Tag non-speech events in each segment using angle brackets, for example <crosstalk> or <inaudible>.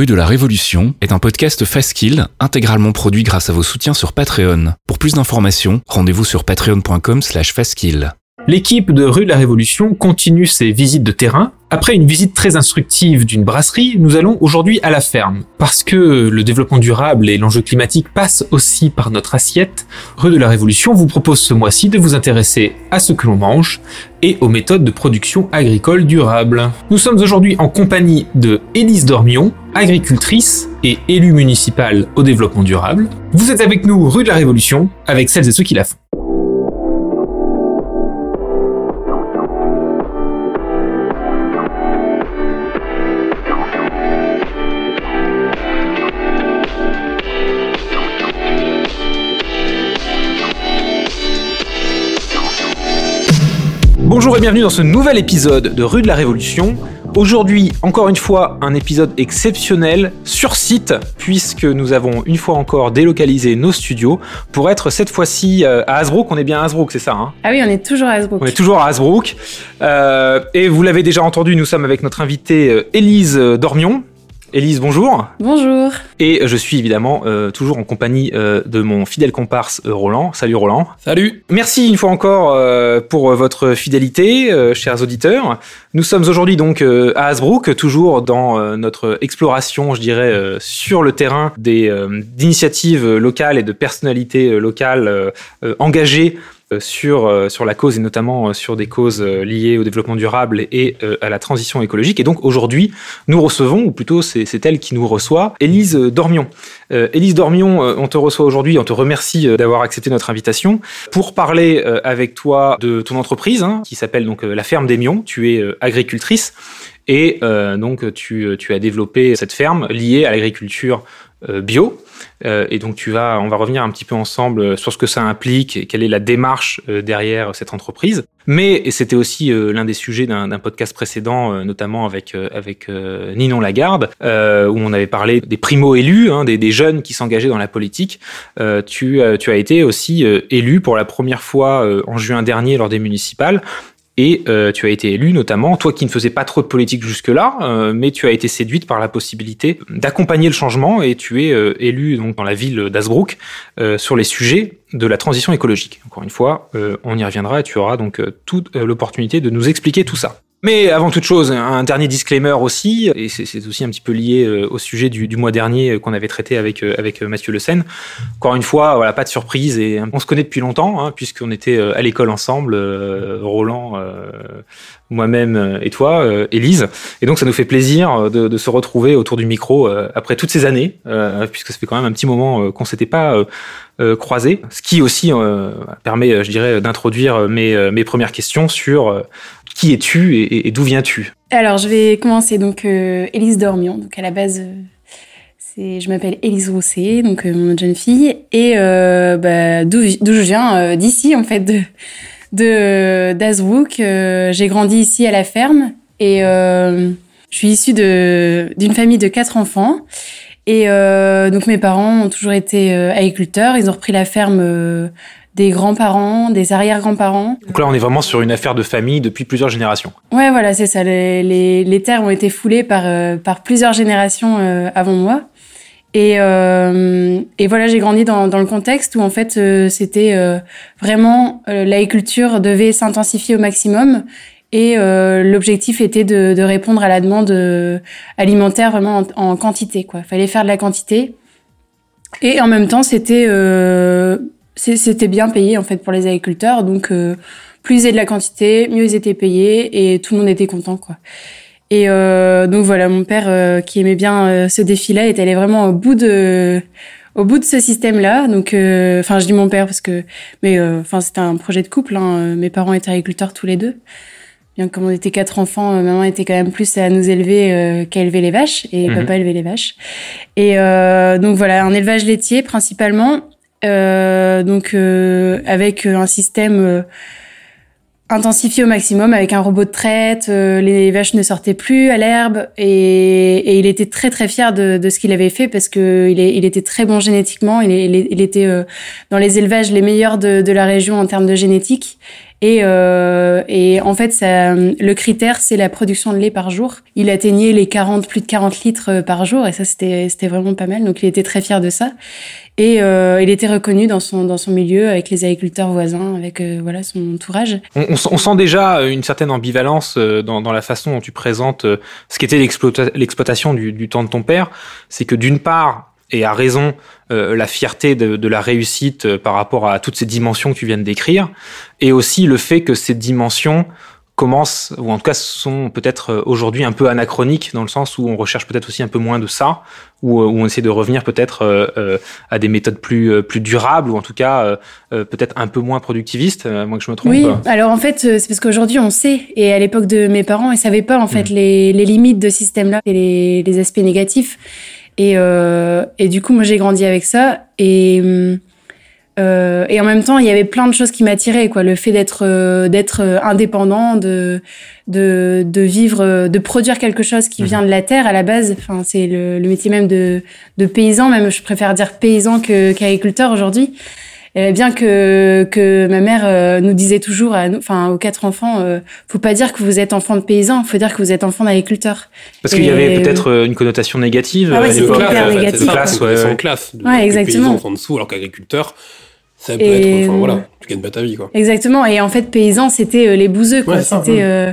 Rue de la Révolution est un podcast Fastkill intégralement produit grâce à vos soutiens sur Patreon. Pour plus d'informations, rendez-vous sur patreon.com slash fastkill. L'équipe de Rue de la Révolution continue ses visites de terrain. Après une visite très instructive d'une brasserie, nous allons aujourd'hui à la ferme. Parce que le développement durable et l'enjeu climatique passent aussi par notre assiette, Rue de la Révolution vous propose ce mois-ci de vous intéresser à ce que l'on mange et aux méthodes de production agricole durable. Nous sommes aujourd'hui en compagnie de Élise Dormion, agricultrice et élue municipale au développement durable. Vous êtes avec nous Rue de la Révolution, avec celles et ceux qui la font. Et bienvenue dans ce nouvel épisode de Rue de la Révolution. Aujourd'hui, encore une fois, un épisode exceptionnel sur site, puisque nous avons une fois encore délocalisé nos studios pour être cette fois-ci euh, à Hasbrook. On est bien à Hasbrook, c'est ça hein? Ah oui, on est toujours à Hasbrook. On est toujours à Hasbrook. Euh, et vous l'avez déjà entendu, nous sommes avec notre invitée euh, Élise Dormion. Élise, bonjour. Bonjour. Et je suis évidemment euh, toujours en compagnie euh, de mon fidèle comparse euh, Roland. Salut Roland. Salut. Merci une fois encore euh, pour votre fidélité, euh, chers auditeurs. Nous sommes aujourd'hui donc euh, à Hasbrook, toujours dans euh, notre exploration, je dirais, euh, sur le terrain des euh, d'initiatives locales et de personnalités euh, locales euh, euh, engagées euh, sur, euh, sur la cause et notamment euh, sur des causes euh, liées au développement durable et euh, à la transition écologique. Et donc aujourd'hui, nous recevons, ou plutôt c'est elle qui nous reçoit, Élise Dormion. Euh, Élise Dormion, euh, on te reçoit aujourd'hui, on te remercie euh, d'avoir accepté notre invitation pour parler euh, avec toi de ton entreprise hein, qui s'appelle donc euh, La Ferme des Mions. Tu es euh, agricultrice et euh, donc tu, tu as développé cette ferme liée à l'agriculture euh, bio. Euh, et donc tu vas, on va revenir un petit peu ensemble euh, sur ce que ça implique et quelle est la démarche euh, derrière cette entreprise. Mais c'était aussi euh, l'un des sujets d'un podcast précédent, euh, notamment avec euh, avec euh, Ninon Lagarde, euh, où on avait parlé des primo élus, hein, des, des jeunes qui s'engageaient dans la politique. Euh, tu euh, tu as été aussi euh, élu pour la première fois euh, en juin dernier lors des municipales. Et euh, tu as été élu notamment, toi qui ne faisais pas trop de politique jusque-là, euh, mais tu as été séduite par la possibilité d'accompagner le changement. Et tu es euh, élu donc dans la ville d'Asbrook sur les sujets de la transition écologique. Encore une fois, euh, on y reviendra et tu auras donc euh, toute euh, l'opportunité de nous expliquer tout ça. Mais avant toute chose, un dernier disclaimer aussi, et c'est aussi un petit peu lié euh, au sujet du, mois dernier qu'on avait traité avec, avec Mathieu Le Sen. Encore une fois, voilà, pas de surprise, et on se connaît depuis longtemps, hein, puisqu'on était à l'école ensemble, euh, Roland, euh, moi-même euh, et toi, euh, Élise. Et donc ça nous fait plaisir euh, de, se retrouver autour du micro euh, après toutes ces années, puisque ça fait quand même un petit moment qu'on s'était pas croisés. Ce qui aussi permet, je dirais, d'introduire mes, mes premières questions sur qui es-tu et, d'où viens-tu? Alors, je vais commencer. Donc, Élise Dormion. Donc, à la base, je m'appelle Élise Rousset, donc jeune fille. Et bah, d'où, je viens, d'ici, en fait, de d'Azwook. Euh, j'ai grandi ici à la ferme. Et euh, je suis issue de, d'une famille de quatre enfants. Et euh, donc, mes parents ont toujours été euh, agriculteurs. Ils ont repris la ferme euh, des grands-parents, des arrière-grands-parents. Donc là, on est vraiment sur une affaire de famille depuis plusieurs générations. Ouais, voilà, c'est ça. Les, les, les terres ont été foulées par, euh, par plusieurs générations euh, avant moi. Et, euh, et voilà, j'ai grandi dans, dans le contexte où en fait euh, c'était euh, vraiment euh, l'agriculture devait s'intensifier au maximum et euh, l'objectif était de, de répondre à la demande euh, alimentaire vraiment en, en quantité. Quoi, fallait faire de la quantité et en même temps c'était c'était bien payé en fait pour les agriculteurs. Donc plus ils de la quantité, mieux ils étaient payés et tout le monde était content quoi. Et euh, donc voilà, mon père euh, qui aimait bien euh, ce défi-là est allé vraiment au bout de au bout de ce système-là. Donc, euh, enfin, je dis mon père parce que, mais euh, enfin, c'était un projet de couple. Hein. Mes parents étaient agriculteurs tous les deux. Bien que comme on était quatre enfants, euh, maman était quand même plus à nous élever euh, qu'à élever les vaches et Mhm. papa élevait les vaches. Et euh, donc voilà, un élevage laitier principalement. Euh, donc euh, avec un système euh, intensifié au maximum avec un robot de traite. euh, les vaches ne sortaient plus à l'herbe et, et il était très très fier de, de ce qu'il avait fait parce que il, est, il était très bon génétiquement. Il, est- il, était euh, dans les élevages les meilleurs de, de la région en termes de génétique. Et, euh, et en fait, ça, le critère, c'est la production de lait par jour. Il atteignait les 40, plus de 40 litres par jour, et ça, c'était, vraiment pas mal. Donc, il était très fier de ça. Et euh, il était reconnu dans son, dans son milieu avec les agriculteurs voisins, avec euh, voilà, son entourage. On, on, sent déjà une certaine ambivalence euh, dans, dans la façon dont tu présentes euh, ce qu'était l'exploitation du, du temps de ton père. C'est que d'une part, et à raison euh, la fierté de, de, la réussite euh, par rapport à toutes ces dimensions que tu viens de décrire, et aussi le fait que ces dimensions commencent, ou en tout cas sont peut-être euh, aujourd'hui un peu anachroniques, dans le sens où on recherche peut-être aussi un peu moins de ça, ou où on essaie de revenir peut-être euh, à des méthodes plus, plus durables, ou en tout cas euh, peut-être un peu moins productivistes, moi que je me trompe. Oui, alors en fait, c'est parce qu'aujourd'hui on sait, et à l'époque de mes parents, ils savaient pas en fait mmh. les, les, limites de ce système-là et les, les aspects négatifs. Et, euh, et du coup, moi, j'ai grandi avec ça. Et, euh, et en même temps, il y avait plein de choses qui m'attiraient, quoi. Le fait d'être euh, d'être indépendant, de, de, de vivre, de produire quelque chose qui vient de la terre à la base. Enfin, c'est le, le métier même de, de paysan. Même, je préfère dire paysan que qu'agriculteur aujourd'hui. Et bien que que ma mère euh, nous disait toujours, à nous, enfin aux quatre enfants, euh, faut pas dire que vous êtes enfant de paysan, faut dire que vous êtes enfant d'agriculteur. Parce qu'il y avait peut-être euh, une connotation négative. Ah ouais, c'était hyper négatif. Classe, ouais, ouais. classe. De, ouais, exactement. en dessous, alors qu'agriculteur, ça peut et... être, enfin voilà, tu gagnes pas ta vie, quoi. Exactement. Et en fait, paysan, c'était euh, les bouseux, quoi. Ouais, c'était. Euh...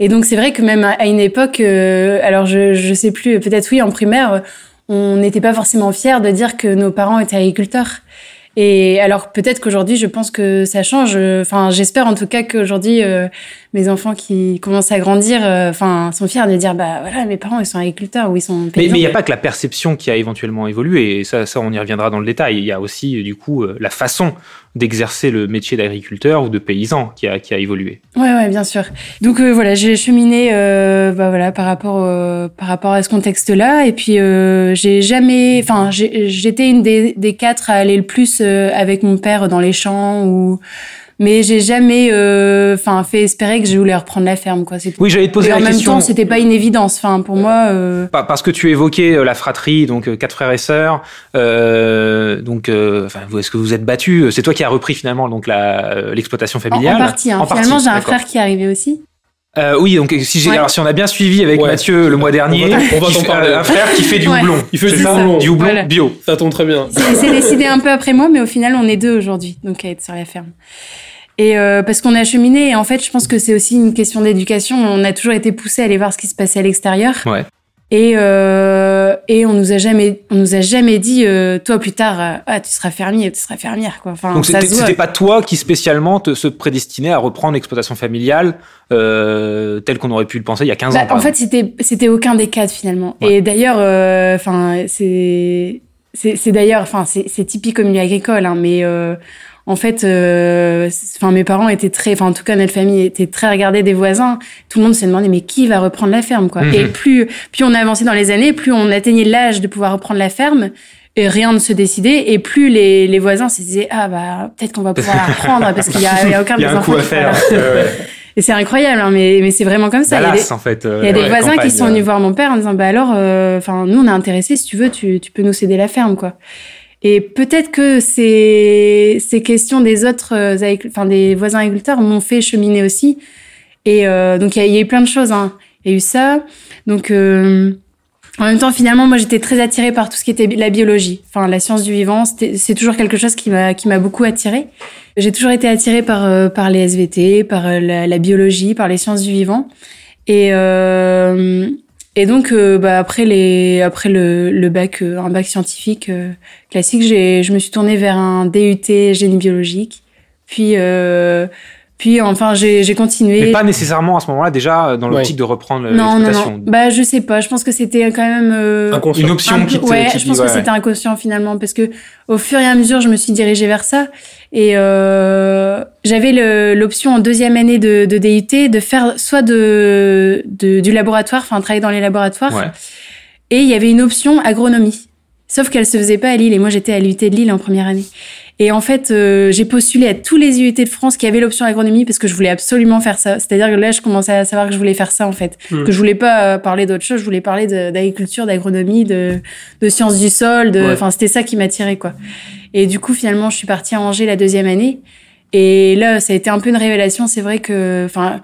Et donc c'est vrai que même à une époque, euh, alors je je sais plus, peut-être oui, en primaire, on n'était pas forcément fiers de dire que nos parents étaient agriculteurs. Et alors peut-être qu'aujourd'hui, je pense que ça change. Enfin, j'espère en tout cas qu'aujourd'hui, euh, mes enfants qui commencent à grandir, euh, enfin, sont fiers de dire, bah voilà, mes parents ils sont agriculteurs ou ils sont. Paysans. Mais il n'y a pas que la perception qui a éventuellement évolué. Et ça, ça, on y reviendra dans le détail. Il y a aussi du coup la façon d'exercer le métier d'agriculteur ou de paysan qui a, qui a évolué. Ouais, ouais, bien sûr. Donc euh, voilà, j'ai cheminé euh, bah, voilà, par, rapport, euh, par rapport à ce contexte-là. Et puis, euh, j'ai jamais. Enfin, j'étais une des, des quatre à aller le plus euh, avec mon père dans les champs ou mais j'ai jamais enfin euh, fait espérer que je voulais reprendre la ferme quoi oui j'allais te poser et la en question même temps c'était pas une évidence enfin pour moi euh... parce que tu évoquais la fratrie donc quatre frères et sœurs euh, donc enfin est-ce que vous êtes battus c'est toi qui as repris finalement donc la l'exploitation familiale en, en partie hein. en finalement j'ai un frère qui est arrivé aussi euh, oui, donc si j'ai, ouais. alors si on a bien suivi avec ouais. Mathieu le mois dernier, on va, on va <laughs> fait, un frère qui fait du ouais. houblon. Il fait du ça, houblon, du houblon voilà. bio. Ça tombe très bien. C'est décidé un peu après moi, mais au final on est deux aujourd'hui, donc à être sur la ferme. Et euh, parce qu'on a cheminé, et en fait, je pense que c'est aussi une question d'éducation. On a toujours été poussé à aller voir ce qui se passait à l'extérieur. Ouais. Et euh, et on nous a jamais on nous a jamais dit euh, toi plus tard ah tu seras fermier tu seras fermière quoi enfin donc c'était pas toi qui spécialement te, se prédestinait à reprendre l'exploitation familiale euh, telle qu'on aurait pu le penser il y a 15 bah, ans en fait c'était c'était aucun des quatre finalement ouais. et d'ailleurs enfin c'est c'est d'ailleurs enfin c'est typique au milieu agricole hein, mais en fait, enfin euh, mes parents étaient très, enfin en tout cas notre famille était très regardée des voisins. Tout le monde se demandait mais qui va reprendre la ferme quoi? Mmh. Et plus plus on avançait dans les années, plus on atteignait l'âge de pouvoir reprendre la ferme. Et rien ne se décidait et plus les, les voisins se disaient ah bah peut-être qu'on va pouvoir la reprendre parce qu'il y a, il y a aucun <laughs> il y a des un enfants coup à faire. <laughs> Et c'est incroyable, hein, mais, mais c'est vraiment comme ça. Dallas, il y a des, en fait, euh, il y a des ouais, voisins campagne, qui sont venus voir mon père en disant bah alors, enfin nous on est intéressés, si tu veux, tu, tu peux nous céder la ferme quoi. Et peut-être que ces, ces questions des autres, euh, enfin des voisins agriculteurs m'ont fait cheminer aussi. Et euh, donc il y, a eu plein de choses. Hein. Il y a eu ça. Donc euh, en même temps, finalement, moi j'étais très attirée par tout ce qui était la biologie, enfin la science du vivant. C'est toujours quelque chose qui m'a qui m'a beaucoup attirée. J'ai toujours été attirée par euh, par les SVT, par euh, la, la, biologie, par les sciences du vivant. Et et donc, euh, bah, après les, après le, le bac, euh, un bac scientifique euh, classique, je me suis tournée vers un DUT génie biologique. Puis, euh, puis enfin, j'ai, continué. Mais pas nécessairement à ce moment-là, déjà dans l'optique ouais. de reprendre non, l'exploitation. Non, non, Bah, je sais pas. Je pense que c'était quand même euh, une option un, qui te, Ouais, qui je pense dit, que ouais, c'était inconscient finalement parce que au fur et à mesure, je me suis dirigée vers ça. Et euh, j'avais l'option en deuxième année de, de, DUT de faire soit de, de du laboratoire, enfin travailler dans les laboratoires, ouais. et il y avait une option agronomie. Sauf qu'elle se faisait pas à Lille et moi j'étais à l'UT de Lille en première année. Et en fait, euh, j'ai postulé à tous les UT de France qui avaient l'option agronomie parce que je voulais absolument faire ça. C'est-à-dire que là, je commençais à savoir que je voulais faire ça en fait, mmh. que je voulais pas euh, parler d'autre chose, je voulais parler d'agriculture, d'agronomie, de, de sciences du sol, de, enfin ouais. c'était ça qui m'attirait quoi. Et du coup, finalement, je suis partie à Angers la deuxième année. Et là, ça a été un peu une révélation. C'est vrai que, enfin,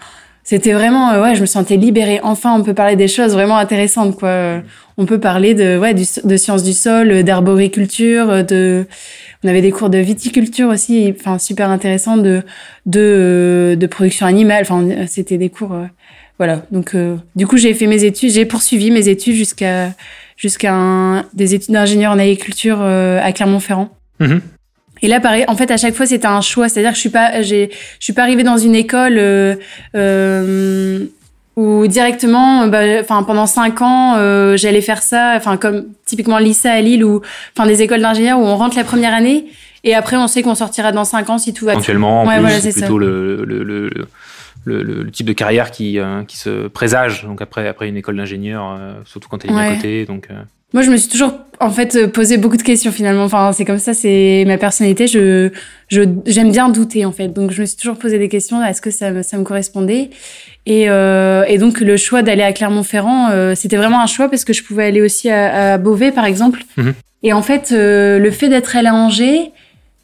c'était vraiment, euh, ouais, je me sentais libérée. Enfin, on peut parler des choses vraiment intéressantes, quoi. On peut parler de, ouais, de sciences du sol, d'arboriculture, de, on avait des cours de viticulture aussi, enfin, super intéressants, de, de, de production animale. Enfin, c'était des cours, voilà. Donc, du coup, j'ai fait mes études, j'ai poursuivi mes études jusqu'à, jusqu'à des études d'ingénieur en agriculture à Clermont-Ferrand. Mm-hmm. Et là, pareil, en fait, à chaque fois, c'était un choix. C'est-à-dire que je suis pas, j'ai, je suis pas arrivée dans une école euh, euh, où directement, bah, enfin, pendant cinq ans, euh, j'allais faire ça. Enfin, comme typiquement l'ISA à Lille ou, enfin, des écoles d'ingénieurs où on rentre la première année et après, on sait qu'on sortira dans cinq ans si tout va bien. Éventuellement, ouais, c'est plutôt le, le, le, le, le, type de carrière qui, qui se présage. Donc après, après une école d'ingénieur, surtout quand elle est à côté. Donc moi, je me suis toujours, en fait, euh, posé beaucoup de questions finalement. Enfin, c'est comme ça, c'est ma personnalité. Je, je, j'aime bien douter en fait. Donc, je me suis toujours posé des questions. Est-ce que ça, ça me correspondait? Et, euh, et donc, le choix d'aller à Clermont-Ferrand, euh, c'était vraiment un choix parce que je pouvais aller aussi à, à Beauvais, par exemple. Mhm. Et en fait, euh, le fait d'être allée à Angers,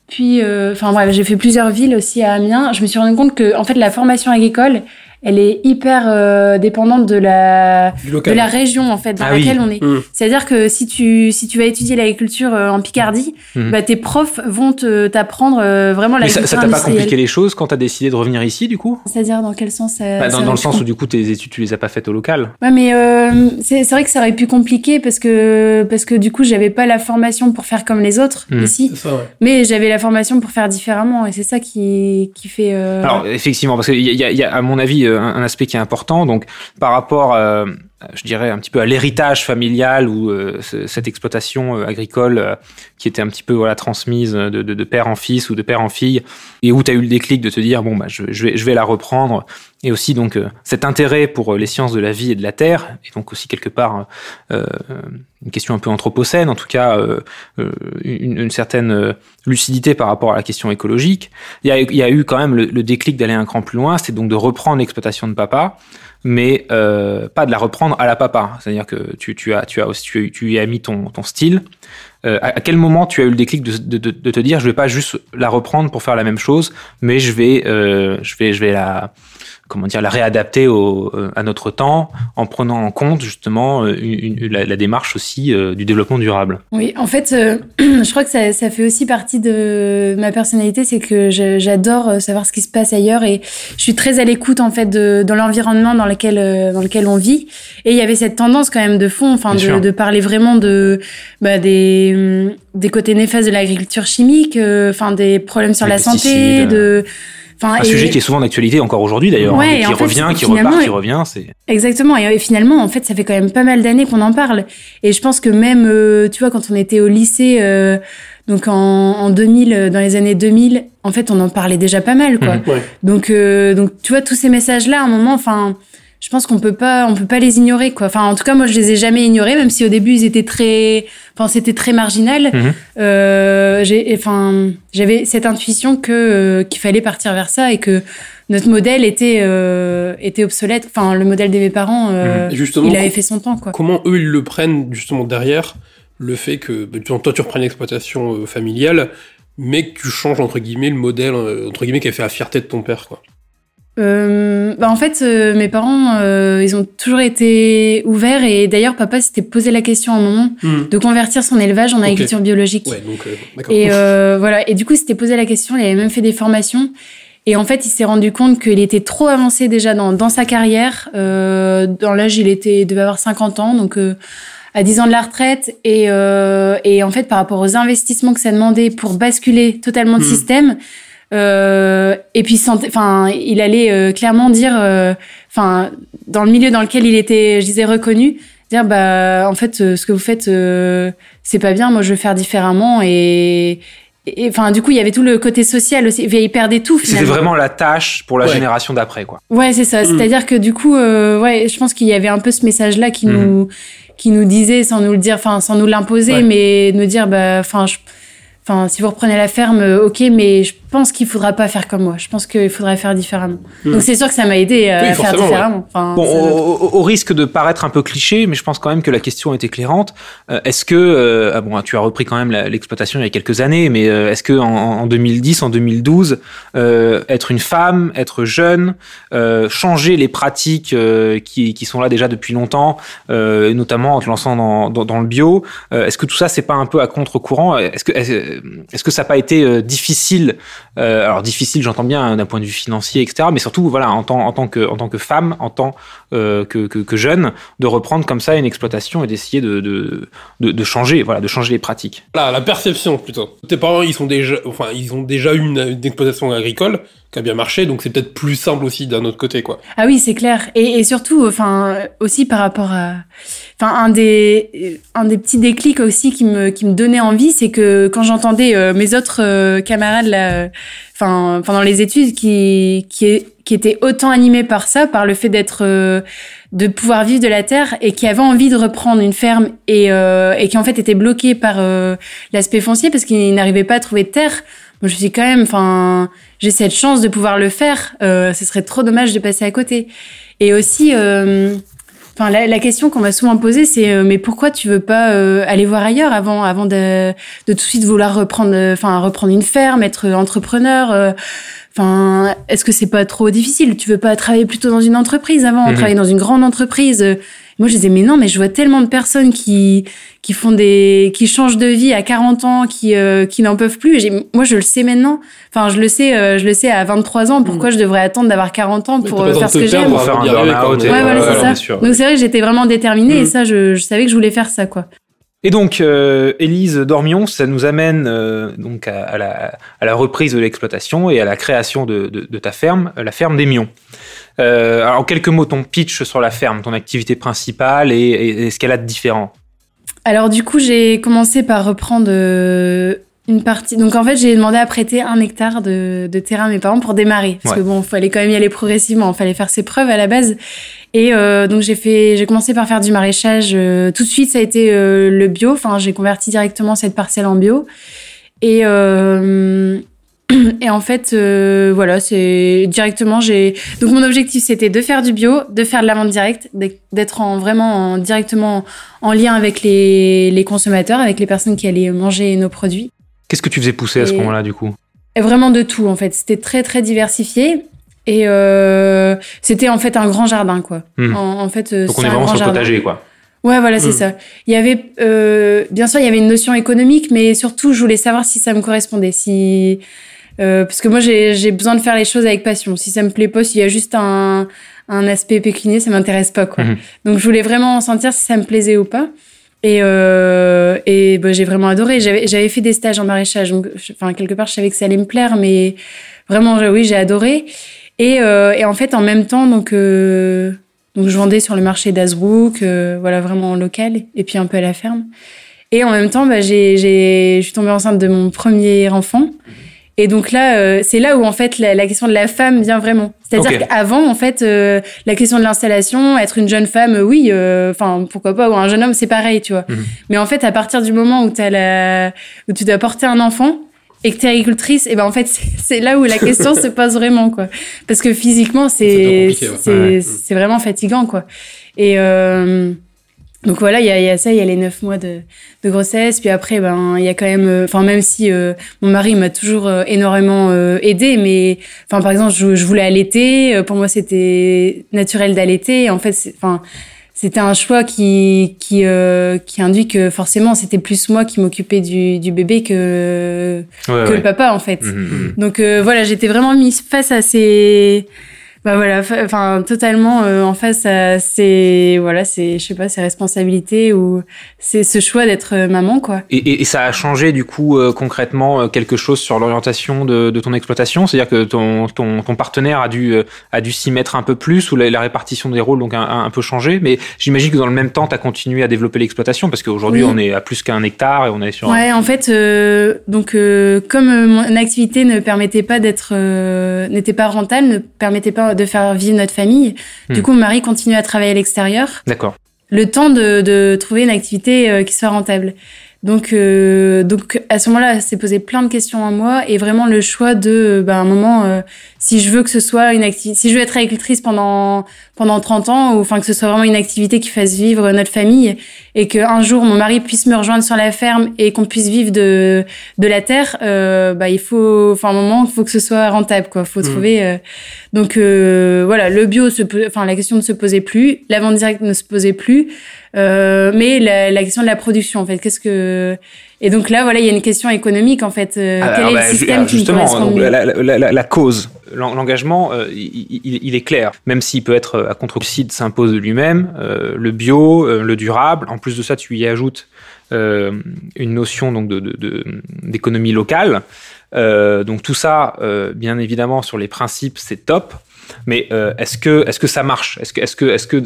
puis, enfin bref, j'ai fait plusieurs villes aussi à Amiens. Je me suis rendu compte que, en fait, la formation agricole, elle est hyper euh, dépendante de la de la région en fait dans ah laquelle on est. Mmh. C'est-à-dire que si tu si tu vas étudier l'agriculture euh, en Picardie, mmh. bah, tes profs vont t'apprendre euh, vraiment Mais ça t'a pas compliqué les choses quand t'as décidé de revenir ici du coup? C'est-à-dire dans quel sens ça, bah, Dans, le sens où du coup tes études tu les as pas faites au local. Ouais mais c'est c'est vrai que ça aurait pu compliquer parce que parce que du coup j'avais pas la formation pour faire comme les autres mmh. ici. Ça, ouais. Mais j'avais la formation pour faire différemment et c'est ça qui qui fait. Alors effectivement parce qu'il y a, y a à mon avis un, aspect qui est important. Donc, par rapport, euh, je dirais, un petit peu à l'héritage familial ou euh, cette exploitation euh, agricole qui était un petit peu voilà, transmise de, de, père en fils ou de père en fille, et où tu as eu le déclic de te dire, bon, bah, je, vais, je vais la reprendre. Et aussi, donc, cet intérêt pour les sciences de la vie et de la terre, et donc aussi quelque part une question un peu anthropocène, en tout cas une, une, certaine lucidité par rapport à la question écologique. Il y a, il y a eu quand même le, le déclic d'aller un cran plus loin, c'est donc de reprendre l'exploitation de papa, mais euh, pas de la reprendre à la papa. C'est-à-dire que tu, as, tu as, tu, y as mis ton, ton style. Euh, à, quel moment tu as eu le déclic de, de, te dire je vais pas juste la reprendre pour faire la même chose, mais je vais, euh, je vais, je vais la comment dire, la réadapter au, euh, à notre temps en prenant en compte justement euh, une, la, la, démarche aussi euh, du développement durable. Oui, en fait, <clears throat> je crois que ça, ça, fait aussi partie de ma personnalité, c'est que j'adore savoir ce qui se passe ailleurs et je suis très à l'écoute en fait de, dans l'environnement dans lequel dans lequel on vit. Et il y avait cette tendance quand même de fond, enfin de, de, parler vraiment de bah, des des côtés néfastes de l'agriculture chimique, enfin des problèmes sur la santé, de un sujet qui est souvent d'actualité encore aujourd'hui d'ailleurs, hein, qui revient, qui repart, qui revient. C'est exactement. Et, finalement, en fait, ça fait quand même pas mal d'années qu'on en parle. Et je pense que même, euh, tu vois, quand on était au lycée, euh, donc en, en, 2000, euh, dans les années 2000, en fait, on en parlait déjà pas mal, quoi. Mhm. Donc, donc, tu vois, tous ces messages-là, à un moment, enfin je pense qu'on peut pas on peut pas les ignorer quoi. Enfin en tout cas moi je les ai jamais ignorés même si au début ils étaient très enfin c'était très marginal. Mhm. euh, j'ai enfin j'avais cette intuition que euh, qu'il fallait partir vers ça et que notre modèle était euh, était obsolète. Enfin le modèle de mes parents euh, mhm. justement, il avait fait son temps quoi. comment eux ils le prennent justement derrière le fait que bah, toi tu reprends l'exploitation euh, familiale mais que tu changes entre guillemets le modèle entre guillemets qui a fait la fierté de ton père quoi euh, bah en fait, euh, mes parents, euh, ils ont toujours été ouverts et d'ailleurs, papa s'était posé la question à un moment hmm. de convertir son élevage en agriculture biologique. Ouais, donc, et voilà. Et du coup, il s'était posé la question. Il avait même fait des formations. Et en fait, il s'est rendu compte qu'il était trop avancé déjà dans, dans sa carrière. dans l'âge, il était il devait avoir 50 ans, donc à 10 ans de la retraite. Et, et en fait, par rapport aux investissements que ça demandait pour basculer totalement de hmm. système euh, et puis, enfin, il allait euh, clairement dire, euh, enfin, dans le milieu dans lequel il était, je disais, reconnu, dire, bah, en fait, ce que vous faites, c'est pas bien. Moi, je veux faire différemment. Et, enfin, du coup, il y avait tout le côté social aussi. Il perdait tout. C'était vraiment la tâche pour la génération d'après, quoi. Ouais, c'est ça. Mm. C'est-à-dire que du coup, ouais, je pense qu'il y avait un peu ce message-là qui mm. nous, qui nous disait, sans nous le dire, enfin, sans nous l'imposer, mais nous dire, bah, enfin, je Enfin, si vous reprenez la ferme, euh, ok, mais je pense qu'il faudra pas faire comme moi. Je pense qu'il faudrait faire différemment. Hmm. Donc c'est sûr que ça m'a aidé à Oui, faire différemment. Enfin, Bon, au, risque de paraître un peu cliché, mais je pense quand même que la question est éclairante. Euh, est-ce que, euh, ah bon, tu as repris quand même l'exploitation il y a quelques années, mais euh, est-ce que en, en 2010, en 2012, euh, être une femme, être jeune, euh, changer les pratiques euh, qui, qui sont là déjà depuis longtemps, euh, notamment en te lançant dans, dans, dans le bio, euh, est-ce que tout ça c'est pas un peu à contre-courant? Est-ce que est-ce est-ce que ça n'a pas été euh, difficile euh, Alors difficile, j'entends bien hein, d'un point de vue financier, etc. Mais surtout, voilà, en tant, que femme, en tant euh, que, jeune, de reprendre comme ça une exploitation et d'essayer de, changer, voilà, de changer les pratiques. Là, la perception plutôt. Tes parents, ils sont déjà, enfin, ils ont déjà eu une, une exploitation agricole a bien marché, donc c'est peut-être plus simple aussi d'un autre côté, quoi. Ah oui, c'est clair. Et, surtout, enfin, aussi par rapport à, enfin, un des, un des petits déclics aussi qui me, qui me donnait envie, c'est que quand j'entendais euh, mes autres euh, camarades là, enfin, pendant les études, qui, qui, qui étaient autant animés par ça, par le fait d'être, euh, de pouvoir vivre de la terre et qui avaient envie de reprendre une ferme et, et qui en fait étaient bloqués par l'aspect foncier parce qu'ils n'arrivaient pas à trouver de terre. Moi, je me suis quand même, enfin, j'ai cette chance de pouvoir le faire. Euh, ce serait trop dommage de passer à côté. Et aussi, euh, enfin, la, la question qu'on m'a souvent posée, c'est euh, mais pourquoi tu veux pas euh, aller voir ailleurs avant, avant de, de tout de suite vouloir reprendre, euh, enfin, reprendre une ferme, être entrepreneur. euh, Enfin, est-ce que c'est pas trop difficile? Tu veux pas travailler plutôt dans une entreprise avant, Mhm. travailler dans une grande entreprise Moi, je disais mais non, mais je vois tellement de personnes qui qui font des qui changent de vie à 40 ans, qui euh, qui n'en peuvent plus. Et moi, je le sais maintenant. Enfin, je le sais, euh, je le sais à 23 ans. Pourquoi je devrais attendre d'avoir 40 ans pour euh, faire ce que j'aime? Pour faire un burn-out. Ouais, voilà, c'est ça. sûr. Donc c'est vrai que j'étais vraiment déterminée et Mhm. ça, je, je savais que je voulais faire ça, quoi. Et donc, euh, Élise Dormion, ça nous amène euh, donc à, la, reprise de l'exploitation et à la création de, ta ferme, la ferme des Mions. Euh, en quelques mots, ton pitch sur la ferme, ton activité principale et ce qu'elle a de différent? Alors du coup, j'ai commencé par reprendre euh, une partie. Donc en fait, j'ai demandé à prêter un hectare de, de terrain à mes parents pour démarrer, parce Ouais. que bon, fallait quand même y aller progressivement. Il fallait faire ses preuves à la base. Et euh, donc j'ai fait, j'ai commencé par faire du maraîchage. euh, tout de suite, ça a été euh, le bio. Enfin, j'ai converti directement cette parcelle en bio. Et euh, <clears throat> et en fait, euh, voilà, c'est directement. J'ai donc mon objectif, c'était de faire du bio, de faire de la vente directe, d'être en vraiment en, directement en lien avec les, les consommateurs, avec les personnes qui allaient manger nos produits. Qu'est-ce que tu faisais pousser à ce moment-là, du coup? Vraiment de tout, en fait. C'était très, très diversifié. Et euh, c'était en fait un grand jardin, quoi. Hmm. En, en fait, euh, Donc, on est vraiment sur le potager, quoi. Ouais, voilà, c'est Hmm. ça. Il y avait, euh, bien sûr, il y avait une notion économique, mais surtout, je voulais savoir si ça me correspondait, si, euh, parce que moi, j'ai besoin de faire les choses avec passion. Si ça me plaît pas, s'il y a juste un, un aspect pécunier, ça m'intéresse pas, quoi. Mhm. Donc, je voulais vraiment sentir si ça me plaisait ou pas. Et, euh, et bah, j'ai vraiment adoré. J'avais fait des stages en maraîchage, enfin, quelque part, je savais que ça allait me plaire, mais vraiment, oui, j'ai adoré. Et, euh, et en fait, en même temps, donc, euh, donc je vendais sur le marché d'Asbrook, euh, voilà, vraiment en local, et puis un peu à la ferme. Et en même temps, bah, j'ai, je suis tombée enceinte de mon premier enfant. Et donc là, euh, c'est là où en fait la, la question de la femme vient vraiment. C'est-à-dire qu'avant, en fait, euh, la question de l'installation, être une jeune femme, euh, oui, euh, enfin pourquoi pas, ou un jeune homme, c'est pareil, tu vois. Mhm. Mais en fait, à partir du moment où t'as la, où tu dois porter un enfant et que t'es agricultrice, et ben en fait, c'est là où la question <laughs> se pose vraiment, quoi. Parce que physiquement, c'est compliqué, ouais. c'est Ouais. c'est vraiment fatigant, quoi. Et euh, donc voilà, il y a, y a ça, il y a les neuf mois de, de grossesse, puis après, ben il y a quand même, euh, enfin même si euh, mon mari m'a toujours euh, énormément euh, aidé, mais enfin par exemple, je, je voulais allaiter, euh, pour moi c'était naturel d'allaiter, en fait, c'est- enfin c'était un choix qui qui euh, qui induit que forcément c'était plus moi qui m'occupais du, du bébé que Ouais, que ouais. le papa en fait. Mhm, mhm. Donc euh, voilà, j'étais vraiment mise face à ces bah voilà, enfin totalement euh, en face à ces voilà, c'est je sais pas, ces responsabilités ou c'est ce choix d'être euh, maman quoi. Et, et- et ça a changé du coup euh, concrètement euh, quelque chose sur l'orientation de, de ton exploitation? C'est-à-dire que ton, ton, ton partenaire a dû, euh, a dû s'y mettre un peu plus ou la, la répartition des rôles donc a, a un peu changé? Mais j'imagine que dans le même temps, tu as continué à développer l'exploitation parce qu'aujourd'hui Oui. on est à plus qu'un hectare et on est sur... un- Ouais, en fait euh, donc euh, comme mon activité ne permettait pas d'être euh, n'était pas rentable, ne permettait pas de faire vivre notre famille, Hmm. du coup mon mari continue à travailler à l'extérieur. D'accord. Le temps de, trouver une activité euh, qui soit rentable. Donc, euh, donc à ce moment-là, c'est posé plein de questions à moi et vraiment le choix de, bah, un moment, euh, si je veux que ce soit une activité, si je veux être agricultrice pendant pendant 30 ans, ou enfin que ce soit vraiment une activité qui fasse vivre notre famille et qu'un jour mon mari puisse me rejoindre sur la ferme et qu'on puisse vivre de de la terre, euh, bah il faut, enfin un moment, il faut que ce soit rentable, quoi. Faut Mmh. trouver. euh, donc euh, voilà, le bio se, enfin la question ne se posait plus, la vente directe ne se posait plus. Euh, mais la, la question de la production en fait qu'est-ce que et donc là voilà il y a une question économique en fait Euh, Alors, quel est bah, le ju- système qui me justement, donc, la, la- cause, l'en- l'engagement, euh, il, il- il est clair. Même s'il peut être à contre-site, s'impose de lui-même. euh, le bio, le durable. En plus de ça, tu y ajoutes une notion donc de- de- de- d'économie locale. Donc tout ça, bien évidemment, sur les principes, c'est top. Mais euh, est-ce que est-ce que ça marche? Est-ce que est-ce que est-ce que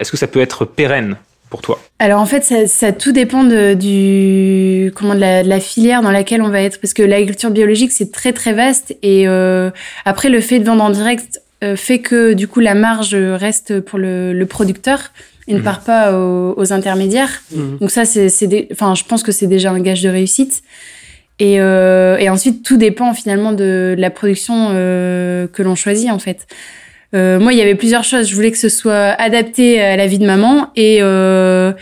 est-ce que ça peut être pérenne? Pour toi Alors en fait, ça, ça tout dépend de, du comment de la, de la filière dans laquelle on va être, parce que l'agriculture biologique c'est très très vaste et euh, après le fait de vendre en direct euh, fait que du coup la marge reste pour le, le producteur et ne Mhm. part pas aux, aux intermédiaires. Mhm. Donc ça c'est, enfin je pense que c'est déjà un gage de réussite. Et, euh, et ensuite tout dépend finalement de, de la production que l'on choisit en fait. Euh, moi, il y avait plusieurs choses. Je voulais que ce soit adapté à la vie de maman et euh,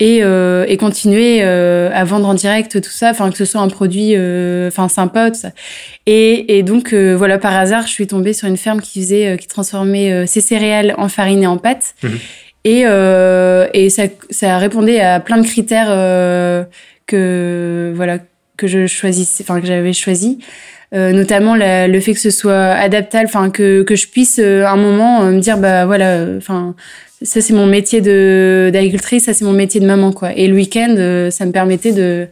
et, euh, et continuer euh, à vendre en direct tout ça, enfin que ce soit un produit, euh, enfin sympa tout ça. Et, et donc euh, voilà, par hasard, je suis tombée sur une ferme qui faisait, euh, qui transformait euh, ses céréales en farine et en pâte. Mhm. Et, euh, et ça, ça répondait à plein de critères euh, que voilà que je choisissais, enfin que j'avais choisi. Euh, notamment la- le fait que ce soit adaptable, enfin que que je puisse euh, un moment euh, me dire bah voilà, enfin ça c'est mon métier de d'agricultrice, ça c'est mon métier de maman quoi. Et le week-end, euh, ça me permettait de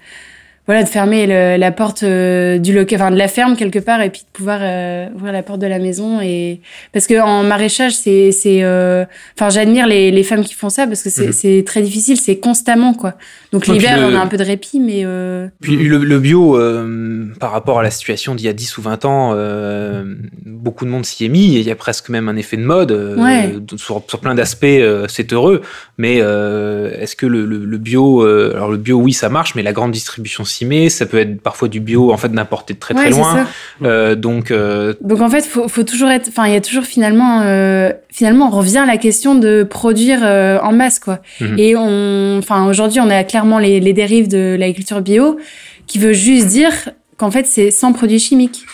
voilà de fermer le- la porte euh, du local, enfin de la ferme quelque part et puis de pouvoir euh, ouvrir la porte de la maison et parce que en maraîchage c'est c'est euh, enfin j'admire les les femmes qui font ça parce que c'est Mhm. c'est très difficile, c'est constamment quoi. Donc l'hiver le- on a un peu de répit mais Puis le, le bio, par rapport à la situation d'il y a 10 ou 20 ans, beaucoup de monde s'y est mis. et Il y a presque même un effet de mode. Ouais. sur, sur plein d'aspects, c'est heureux. Mais est-ce que le, le- bio, alors le bio, oui, ça marche, mais la grande distribution Ça peut être parfois du bio, en fait, d'importer de très très ouais, loin. Euh, donc, euh, Donc en fait, faut, faut toujours être. Enfin, il y a toujours finalement, euh, finalement, on revient à la question de produire en masse, quoi. Mhm. Et on, enfin, aujourd'hui, on a clairement les, les dérives de l'agriculture bio, qui veut juste dire qu'en fait, c'est sans produits chimiques.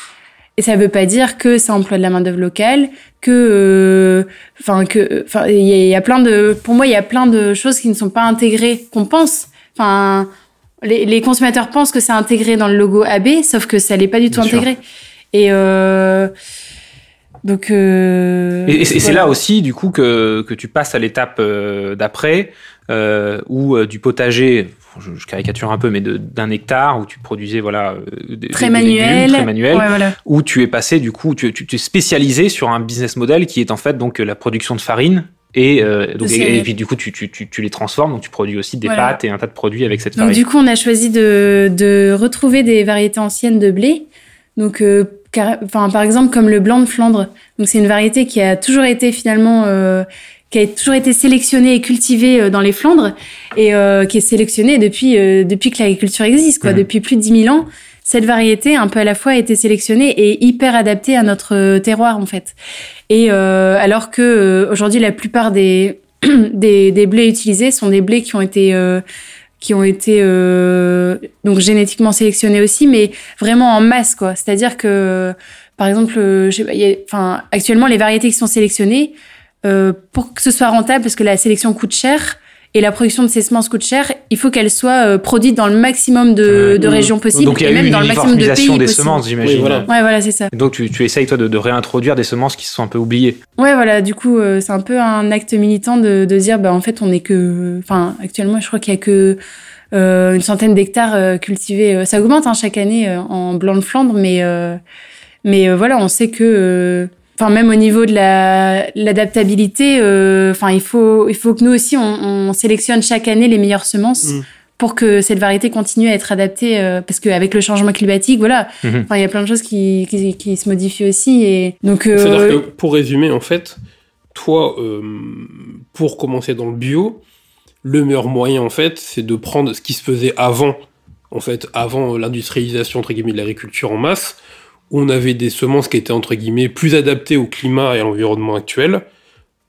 Et ça veut pas dire que ça emploie de la main d'œuvre locale, que, euh, enfin, que, enfin, il y, a- il y a plein de, pour moi, il y a plein de choses qui ne sont pas intégrées, qu'on pense. Enfin, les, les consommateurs pensent que c'est intégré dans le logo AB, sauf que ça l'est pas du tout Bien sûr. intégré. Et euh, donc. Euh, et, et c'est voilà. là aussi, du coup, que, que tu passes à l'étape euh, d'après, où du potager, je, je caricature un peu, mais d'un hectare, où tu produisais voilà, des, Très des- des légumes manuel. très manuel, Ouais, voilà. où tu es passé, du coup, tu, tu t'es spécialisé sur un business model qui est en fait donc la production de farine. Et, euh, donc, De et, céréales. et puis du coup, tu, tu, tu, tu les transformes, donc tu produis aussi des Voilà. pâtes et un tas de produits avec cette Donc farine. du coup, on a choisi de, de retrouver des variétés anciennes de blé. Donc, euh, car- enfin, par exemple, comme le blanc de Flandre. Donc, c'est une variété qui a toujours été finalement, euh, qui a toujours été sélectionnée et cultivée dans les Flandres et qui est sélectionnée depuis depuis que l'agriculture existe, quoi, Mhm. depuis plus de 10 000 ans. Cette variété, un peu à la fois, a été sélectionnée et hyper adaptée à notre euh, terroir, en fait. Et euh, alors que euh, aujourd'hui, la plupart des, <clears throat> des des blés utilisés sont des blés qui ont été euh, qui ont été euh, donc génétiquement sélectionnés aussi, mais vraiment en masse, quoi. C'est-à-dire que, par exemple, euh, enfin, actuellement, les variétés qui sont sélectionnées, pour que ce soit rentable, parce que la sélection coûte cher et la production de ces semences coûte cher, il faut qu'elles soient euh, produites dans le maximum de, Ouais. de régions possibles donc il y a et eu même une dans le maximum de pays des semences, j'imagine. Oui, voilà. Ouais, voilà, c'est ça. Et Donc tu, tu essayes toi de, de réintroduire des semences qui se sont un peu oubliées. Ouais, voilà, du coup, euh, c'est un peu un acte militant de, de dire, bah, en fait, on est que. Enfin, actuellement, je crois qu'il y a que euh, une centaine d'hectares euh, cultivés. Euh, Ça augmente hein, chaque année euh, en blanc de Flandre, mais, euh, mais euh, voilà, on sait que. Enfin, même au niveau de la l'adaptabilité, euh, enfin, il faut il faut que nous aussi on, on sélectionne chaque année les meilleures semences Mm. pour que cette variété continue à être adaptée, euh, parce qu'avec le changement climatique, voilà, Mhm. enfin, il y a plein de choses qui, qui, qui se modifient aussi, et donc. euh, C'est-à-dire que, pour résumer, en fait, toi, pour commencer dans le bio, le meilleur moyen, en fait, c'est de prendre ce qui se faisait avant en fait, avant l'industrialisation entre guillemets de l'agriculture en masse, on avait des semences qui étaient entre guillemets plus adaptées au climat et à l'environnement actuel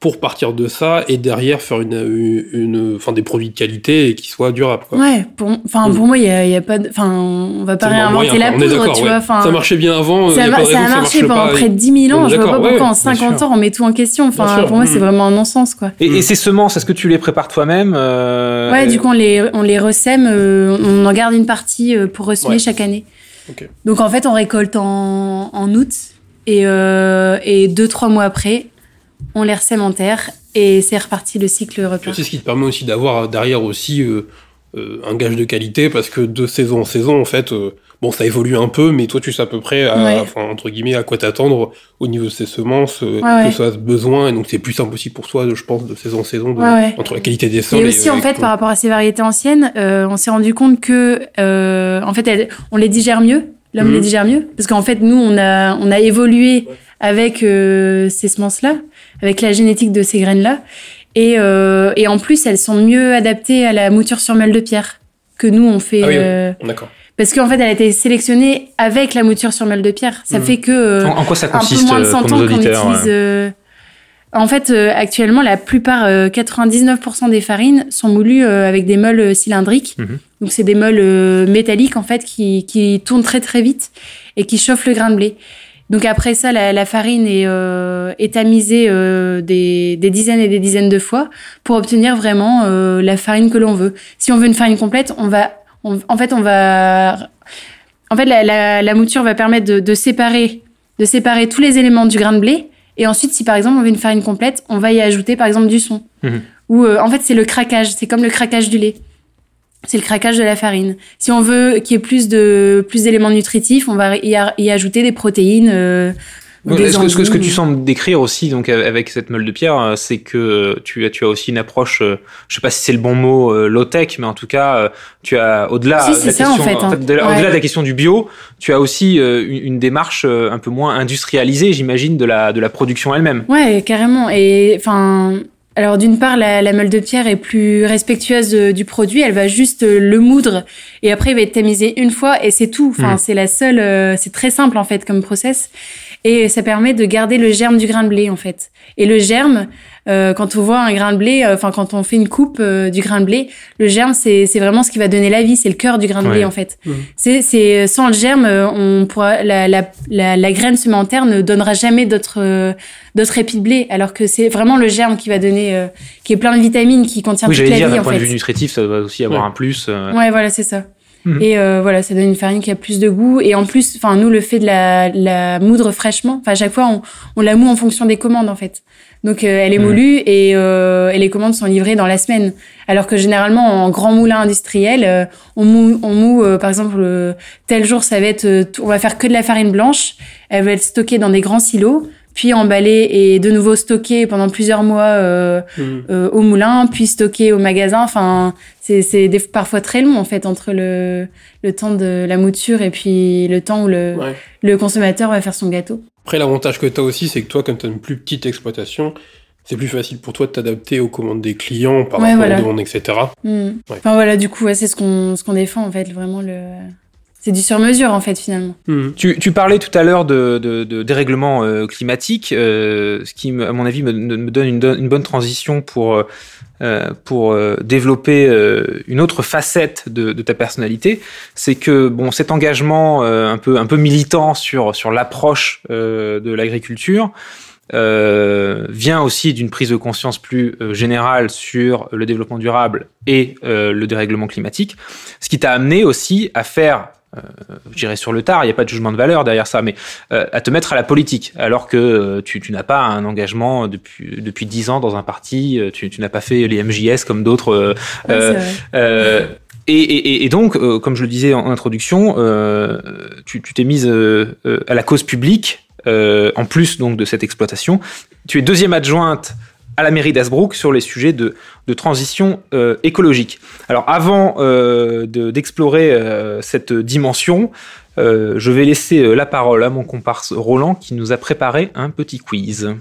pour partir de ça et derrière faire une, une, enfin des produits de qualité et qui soient durables. Quoi. Ouais, pour, enfin pour moi il y a, y a, pas, enfin on va pas réinventer la poudre, tu vois. Ça marchait bien avant. Ça, a, ça a marché pendant près de 10 000 ans. Je vois pas pourquoi en 50 ans on met tout en question. Enfin pour moi c'est mm. vraiment un non-sens quoi. Et, et, ces semences, est-ce que tu les prépares toi-même euh... Ouais, du coup on les on les ressème, euh, on en garde une partie euh, pour ressemer chaque année. Okay. Donc en fait on récolte en, en août et euh, et deux trois mois après on les ressème en terre et c'est reparti le cycle repart. C'est ce qui te permet aussi d'avoir derrière aussi euh, euh, un gage de qualité parce que de saison en saison, en fait, euh, bon, ça évolue un peu, mais toi, tu sais à peu près, à, entre guillemets, à quoi t'attendre au niveau de ces semences, que ça a besoin, et donc c'est plus simple aussi pour toi, je pense, de saison en saison, entre la qualité des sols. Et aussi, en fait, par rapport à ces variétés anciennes, on s'est rendu compte que, en fait, on les digère mieux. L'homme les mhm. digère mieux parce qu'en fait, nous, on a, on a évolué avec ces semences-là avec la génétique de ces graines-là. Et, euh, et en plus, elles sont mieux adaptées à la mouture sur meule de pierre que nous, on fait. Ah oui, euh, d'accord. Parce qu'en fait, elle a été sélectionnée avec la mouture sur meule de pierre. Ça hmm. fait que. Euh, en, quoi ça consiste un peu moins de 100 ans qu'on utilise. En fait, actuellement, la plupart, 99% des farines sont moulues avec des meules cylindriques. Mhm. Donc, c'est des meules métalliques, en fait, qui, qui tournent très, très vite et qui chauffent le grain de blé. Donc après ça, la, farine est, euh, est tamisée euh, des, des, dizaines et des dizaines de fois pour obtenir vraiment euh, la farine que l'on veut. Si on veut une farine complète, on va, en fait, on va, en fait, la, la, mouture va permettre de, de, séparer, de séparer tous les éléments du grain de blé. Et ensuite, si par exemple on veut une farine complète, on va y ajouter par exemple du son. Mmh. Ou en fait, c'est le craquage. C'est comme le craquage du lait c'est le craquage de la farine. Si on veut qu'il y ait plus de plus d'éléments nutritifs, on va y, y ajouter des protéines. Euh, Est-ce que, ce que, tu sembles décrire aussi donc avec cette meule de pierre, euh, c'est que tu as tu as aussi une approche, euh, je sais pas si c'est le bon mot euh, low tech, mais en tout cas tu as au-delà si, de, la question, en fait, hein. de, au-delà de la question du bio, tu as aussi une, une, démarche un peu moins industrialisée, j'imagine, de la de la production elle-même. Ouais, carrément. Et enfin alors d'une part, la, la, meule de pierre est plus respectueuse euh, du produit. Elle va juste euh, le moudre et après il va être tamisé une fois et c'est tout. Enfin, mmh. c'est la seule. Euh, c'est très simple en fait comme process et ça permet de garder le germe du grain de blé en fait. Et le germe, euh, quand on voit un grain de blé, euh, enfin quand on fait une coupe euh, du grain de blé, le germe c'est c'est vraiment ce qui va donner la vie, c'est le cœur du grain de blé en fait. Mmh. C'est c'est sans le germe, on pourra la la la, la graine sementaire ne donnera jamais d'autres d'autres épis de blé, alors que c'est vraiment le germe qui va donner, qui est plein de vitamines, qui contient oui, toute la dire, vie en point de vue nutritif, ça doit aussi avoir un plus. Ouais, voilà, c'est ça. Mhm. Et euh, voilà, ça donne une farine qui a plus de goût. Et en plus, enfin nous, le fait de la, la moudre fraîchement, enfin à chaque fois, on, on, la moue en fonction des commandes en fait. Donc euh, elle est mhm. moulue et, euh, et, les commandes sont livrées dans la semaine. Alors que généralement en grand moulin industriel, euh, on moue, on moue par exemple tel jour ça va être, on va faire que de la farine blanche. Elle va être stockée dans des grands silos puis emballé et de nouveau stocké pendant plusieurs mois euh, mhm. euh, au moulin, puis stocké au magasin. Enfin, c'est parfois très long en fait entre le, le temps de la mouture et puis le temps où le, le consommateur va faire son gâteau. Après, l'avantage que tu as aussi, c'est que toi, quand tu as une plus petite exploitation, c'est plus facile pour toi de t'adapter aux commandes des clients par rapport aux demandes, etc. Hmm. Enfin voilà, du coup, c'est ce qu'on ce qu'on défend en fait, vraiment le c'est du sur-mesure en fait finalement. Hmm. Tu, tu, parlais tout à l'heure de, de, de dérèglement euh, climatique, euh, ce qui, à mon avis, me, me donne une, une, bonne transition pour, euh, pour euh, développer euh, une autre facette de, de ta personnalité. C'est que bon, cet engagement un peu un peu militant sur sur l'approche de l'agriculture. Euh, vient aussi d'une prise de conscience plus générale sur le développement durable et euh, le dérèglement climatique, ce qui t'a amené aussi à faire euh, je dirais sur le tard, il n'y a pas de jugement de valeur derrière ça, mais euh, à te mettre à la politique, alors que euh, tu, tu n'as pas un engagement depuis depuis dix ans dans un parti, tu, tu n'as pas fait les MJS comme d'autres. Et, et, et, donc, comme je le disais en introduction, tu t'es mise à la cause publique, en plus donc de cette exploitation. Tu es deuxième adjointe à la mairie d'Asbrook sur les sujets de, transition euh, écologique. Alors avant euh, d'explorer euh, cette dimension, je vais laisser la parole à mon comparse Roland qui nous a préparé un petit quiz.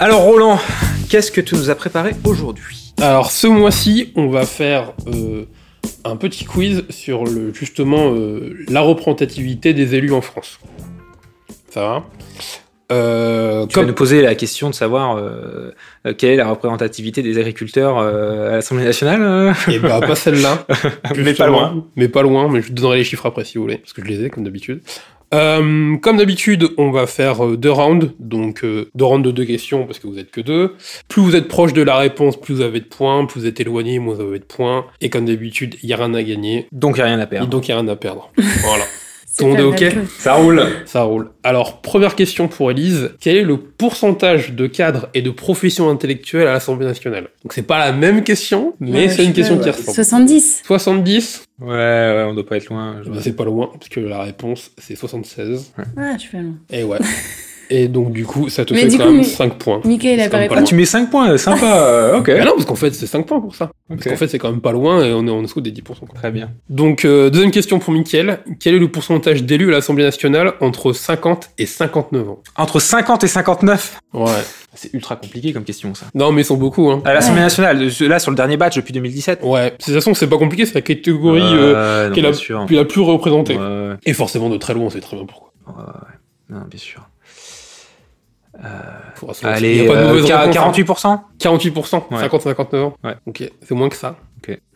Alors Roland, qu'est-ce que tu nous as préparé aujourd'hui? Alors ce mois-ci, on va faire euh, un petit quiz sur le, justement euh, la représentativité des élus en France. Ça va? Euh, tu vas nous poser la question de savoir euh, quelle est la représentativité des agriculteurs euh, à l'Assemblée nationale Et bah pas celle-là. <laughs> mais pas loin. Mais pas loin, mais je vous donnerai les chiffres après si vous voulez, parce que je les ai comme d'habitude. Euh, comme d'habitude, on va faire euh, deux rounds, donc euh, deux rounds de deux questions parce que vous êtes que deux. Plus vous êtes proche de la réponse, plus vous avez de points. Plus vous êtes éloigné, moins vous avez de points. Et comme d'habitude, il y a rien à gagner. Donc il n'y a rien à Et perdre. donc il y a rien à perdre. <laughs> voilà. Tout le monde est ok. Ça roule. Ça roule. Alors, première question pour Elise. Quel est le pourcentage de cadres et de professions intellectuelles à l'Assemblée nationale? Donc, c'est pas la même question, mais Ouais, c'est une question qui ouais. ressemble. 70. 70 Ouais, ouais, on doit pas être loin. je- Bah, C'est pas loin, parce que la réponse, c'est 76. Ah, je fais loin. Et ouais. <laughs> et donc, du coup, ça te Mais fait quand coup, même mais- 5 points. Mickey, il a C'est pas. Ah, tu mets 5 points, sympa. euh, ok. <laughs> Non, parce qu'en fait, c'est 5 points pour ça. Parce qu'en fait, c'est quand même pas loin et on est en dessous des 10%. quoi. Très bien. Donc, euh, deuxième question pour Mickaël. Quel est le pourcentage d'élus à l'Assemblée nationale entre 50 et 59 ans? Entre 50 et 59 Ouais. C'est ultra compliqué comme question, ça. Non, mais ils sont beaucoup, hein. À l'Assemblée nationale, euh, là, sur le dernier batch depuis 2017. Ouais. De toute façon, c'est pas compliqué, c'est la catégorie euh, non, qui est la, plus représentée. Ouais, Et forcément, de très loin, on sait très bien pourquoi. ouais, ouais. Non, bien sûr. Hein. 48% 48%, Ouais. 50-59 ans. Ouais. Ok, c'est moins que ça.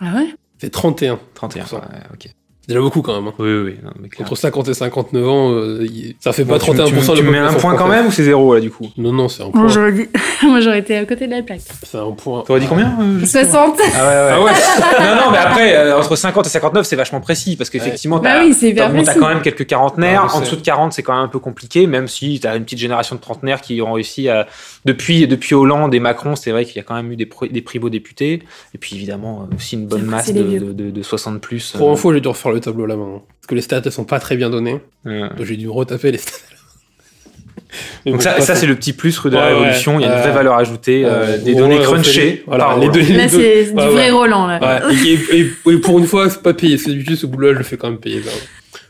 Ah ouais? C'est 31. 31, ouais, 31%. ok. Déjà beaucoup quand même. hein. Oui, oui, oui, non, mais clair. Entre 50 et 59 ans, euh, ça fait pas Bon, tu- 31% Tu, de tu mets un point quand même ou c'est zéro, là, du coup? Non, non, c'est un Moi, point. j'aurais dit... <laughs> Moi, j'aurais été à côté de la plaque. C'est un point. T'aurais dit combien euh, juste 60 Ah ouais, ouais. Ah ouais <laughs> non, non, mais après, euh, entre 50 et 59, c'est vachement précis, parce qu'effectivement, Bah t'as oui, c'est hyper t'as- bon, t'as quand même quelques quarantenaires. Ah, en dessous de 40, c'est quand même un peu compliqué, même si t'as une petite génération de trentenaires qui ont réussi à. Depuis, depuis Hollande et Macron, c'est vrai qu'il y a quand même eu des, pro- des primo-députés. Et puis évidemment, euh, aussi une bonne masse de, de, de- de 60 plus. Pour euh, info, j'ai dû refaire le tableau à la main. hein. Parce que les stats, elles sont pas très bien données. Donc j'ai dû retaper les stats. <laughs> Donc bon, ça, c'est ça pas c'est le petit plus rue de Ouais, la ouais. Révolution. Il y a une vraie Euh, valeur ajoutée, euh, des données ouais, crunchées. Voilà, les les Là, c'est du vrai. Roland, là. Ouais, et, et- <laughs> et- et pour une fois, c'est pas payé. C'est juste ce boulot-là, je le fais quand même payer. ça.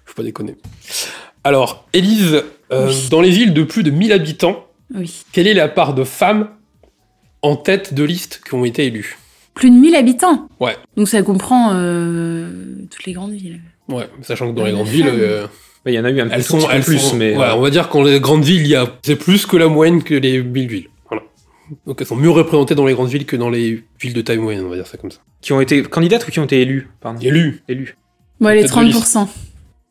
Faut pas déconner. Alors, Élise, euh, Oui. dans les villes de plus de 1000 habitants, Oui. quelle est la part de femmes en tête de liste qui ont été élues? Plus de 1000 habitants. Ouais. Donc ça comprend euh, toutes les grandes villes. Ouais, sachant que dans les grandes villes, euh, Il y en a eu un elles sont, petit peu elles plus, sont- mais ouais, euh, on va dire qu'en les grandes villes, il y a, c'est plus que la moyenne que les mille villes. Voilà. Donc elles sont mieux représentées dans les grandes villes que dans les villes de taille moyenne, on va dire ça comme ça. qui ont été candidates ou qui ont été élues Pardon? Élues. Élues. De liste. 30%.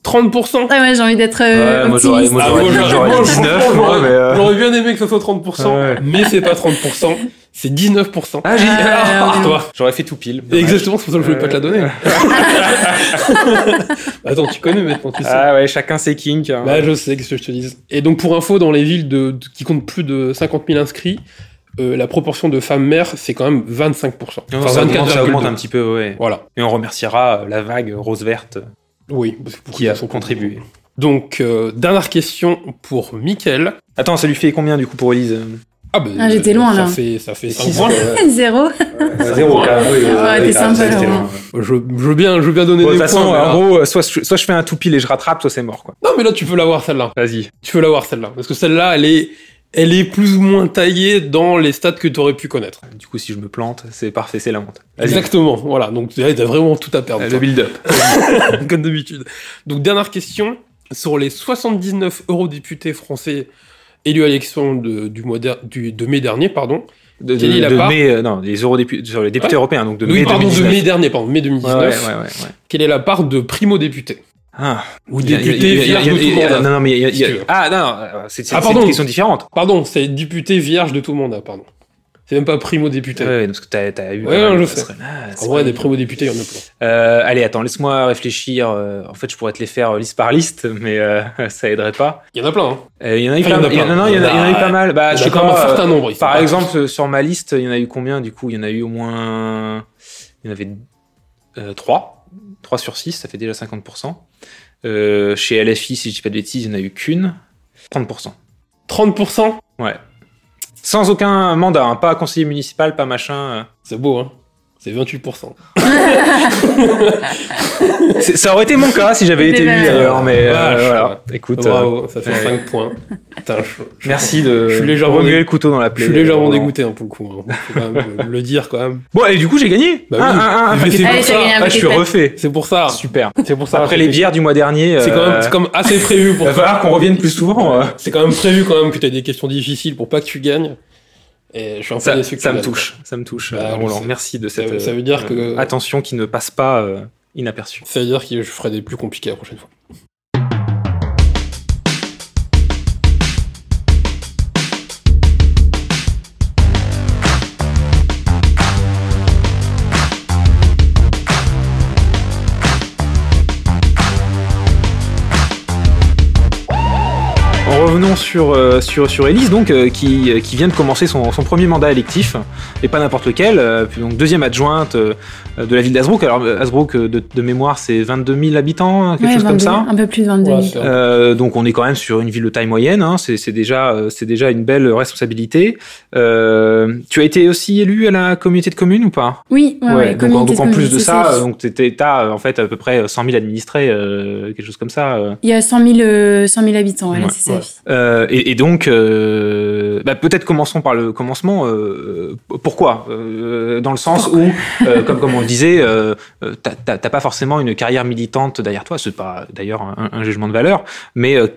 30% Ah ouais, j'ai envie d'être euh, Ouais, optimiste. moi, Ah, j'aurais moi, dit- j'aurais- j'aurais dit moi, 19, franchement, moi, mais, euh, J'aurais bien aimé que ce soit 30%, Ouais. mais c'est pas 30%, c'est 19%. Ah, j'ai Ah, Ah, ouais. toi. J'aurais fait tout pile. Exactement, c'est pour ça que je voulais pas te la donner. <laughs> Attends, tu connais maintenant, tu sais. Ah ouais, chacun ses kinks. hein. Bah, je sais, qu'est-ce que je te dis. Et donc, pour info, dans les villes de, de- qui comptent plus de 50 000 inscrits, euh, la proportion de femmes mères, c'est quand même 25%. Non, Enfin, ça, augmente, ça 24,2. augmente un petit peu, ouais. Voilà. Et on remerciera la vague rose-verte Oui, parce que pour qui a contribué. Donc, euh, dernière question pour Mickaël. Attends, ça lui fait combien du coup pour Elise Ah, bah, Ah, j'étais loin, ça là. Fait, ça fait 5 Six, points. <laughs> ouais. Zéro. Zéro. Ouais, t'es sympa. Je, veux bien, je veux bien donner Bon, de des toute points. façon, en gros, euh, soit je, soit je fais un tout pile et je rattrape, soit c'est mort, quoi. Non, mais là, tu peux l'avoir, celle-là. Vas-y. Tu peux l'avoir, celle-là. Parce que celle-là, elle est, elle est plus ou moins taillée dans les stats que tu aurais pu connaître. Du coup, si je me plante, c'est parfait, c'est la honte. Exactement. Voilà. Donc, là, t'as vraiment tout à perdre. Toi. Le build-up. <laughs> comme d'habitude. Donc, dernière question. Sur les 79 eurodéputés français élus à l'élection de, du mois der- du, de mai dernier, pardon. De, Quelle est la de part mai, euh, non, des eurodéputés, sur les députés Ouais. européens, donc de oui, mai pardon, 2019. de mai dernier, pardon, mai Ouais, 2019. ouais, ouais, ouais, ouais. Quelle est la part de primo-députés Ah. Ou Il il députés il il y a- de tout il a- mandat Non, non, mais il y a- il. Ah, non, euh, c'est Ah, une question différente. Pardon, c'est député vierge de tout mandat, pardon. C'est même pas primo-député. Ouais, ouais, parce que t'as t'as eu. Ouais, euh, non, je sais. ah, En vrai, des primo-députés, il y en a plein. Euh, allez, attends, laisse-moi réfléchir. euh, en fait, je pourrais te les faire euh, liste par liste, mais euh, ça aiderait pas. Il y en a plein, hein. Euh, Il y en a eu Enfin, pas il y en a il non, il y en il eu pas mal. Bah, Il je a quand même un euh, certain nombre. Par pas- exemple, euh, sur ma liste, il y en a eu combien du coup Il y en a eu au moins. Il y en avait 3. 3 sur 6, ça fait déjà 50%. Euh, chez LFI, si je dis pas de bêtises, il n'y en a eu qu'une. 30%. 30%, Ouais. Sans aucun mandat, hein, pas conseiller municipal, pas machin. euh. c'est beau, hein. C'est 28%. <laughs> C'est- ça aurait été mon cas si j'avais été bien. d'ailleurs, mais euh, voilà. Écoute, Bravo, ça fait ouais. 5 points. Putain, je, euh, merci de Je suis légèrement dé- le couteau dans la je plaie. suis légèrement euh, dégoûté hein, pour le coup. hein. Faut quand même le dire quand même. Bon, et du coup, j'ai gagné. Bah Un, oui. un, un, un c'est pour ça. gagné un Ah, je suis refait. C'est pour ça. Super. C'est pour ça. Après les bières du mois dernier, C'est quand, euh, même- comme assez prévu il pour va falloir qu'on revienne plus souvent. euh. C'est quand même prévu quand même que tu aies des questions difficiles pour pas que tu gagnes. Et je suis un peu Ça, déçu que ça me touche, ça me touche, Bah, Roland. Merci de cette veut- ça veut dire que- euh, attention qui ne passe pas euh, inaperçue. Ça veut dire que je ferai des plus compliqués la prochaine fois. Revenons sur, euh, sur, sur Elise, donc, euh, qui, euh, qui vient de commencer son, son premier mandat électif, et pas n'importe lequel, euh, puis donc deuxième adjointe euh, de la ville d'Asbrook. Alors, euh, Asbrook, de, de mémoire, c'est 22 000 habitants, hein, quelque Ouais, chose comme 22 ça. Un peu plus de 22 000. Voilà, c'est- Euh, donc on est quand même sur une ville de taille moyenne, hein, c'est c'est déjà, euh, c'est déjà une belle responsabilité. Euh, tu as été aussi élu à la communauté de communes ou pas? Oui, ouais, ouais, donc, donc en de plus de ça, donc t'étais- t'as euh, en fait à peu près 100 000 administrés, euh, quelque chose comme ça. Il y a 100 000, euh, 100 000 habitants, ouais, Ouais, c'est ça. ouais. Euh, et, et donc, euh, bah, peut-être commençons par le commencement. euh, pourquoi Euh, Dans le sens où, euh, comme, comme on le disait, t'as- pas forcément une carrière militante derrière toi. C'est pas d'ailleurs un, un jugement de valeur, mais euh,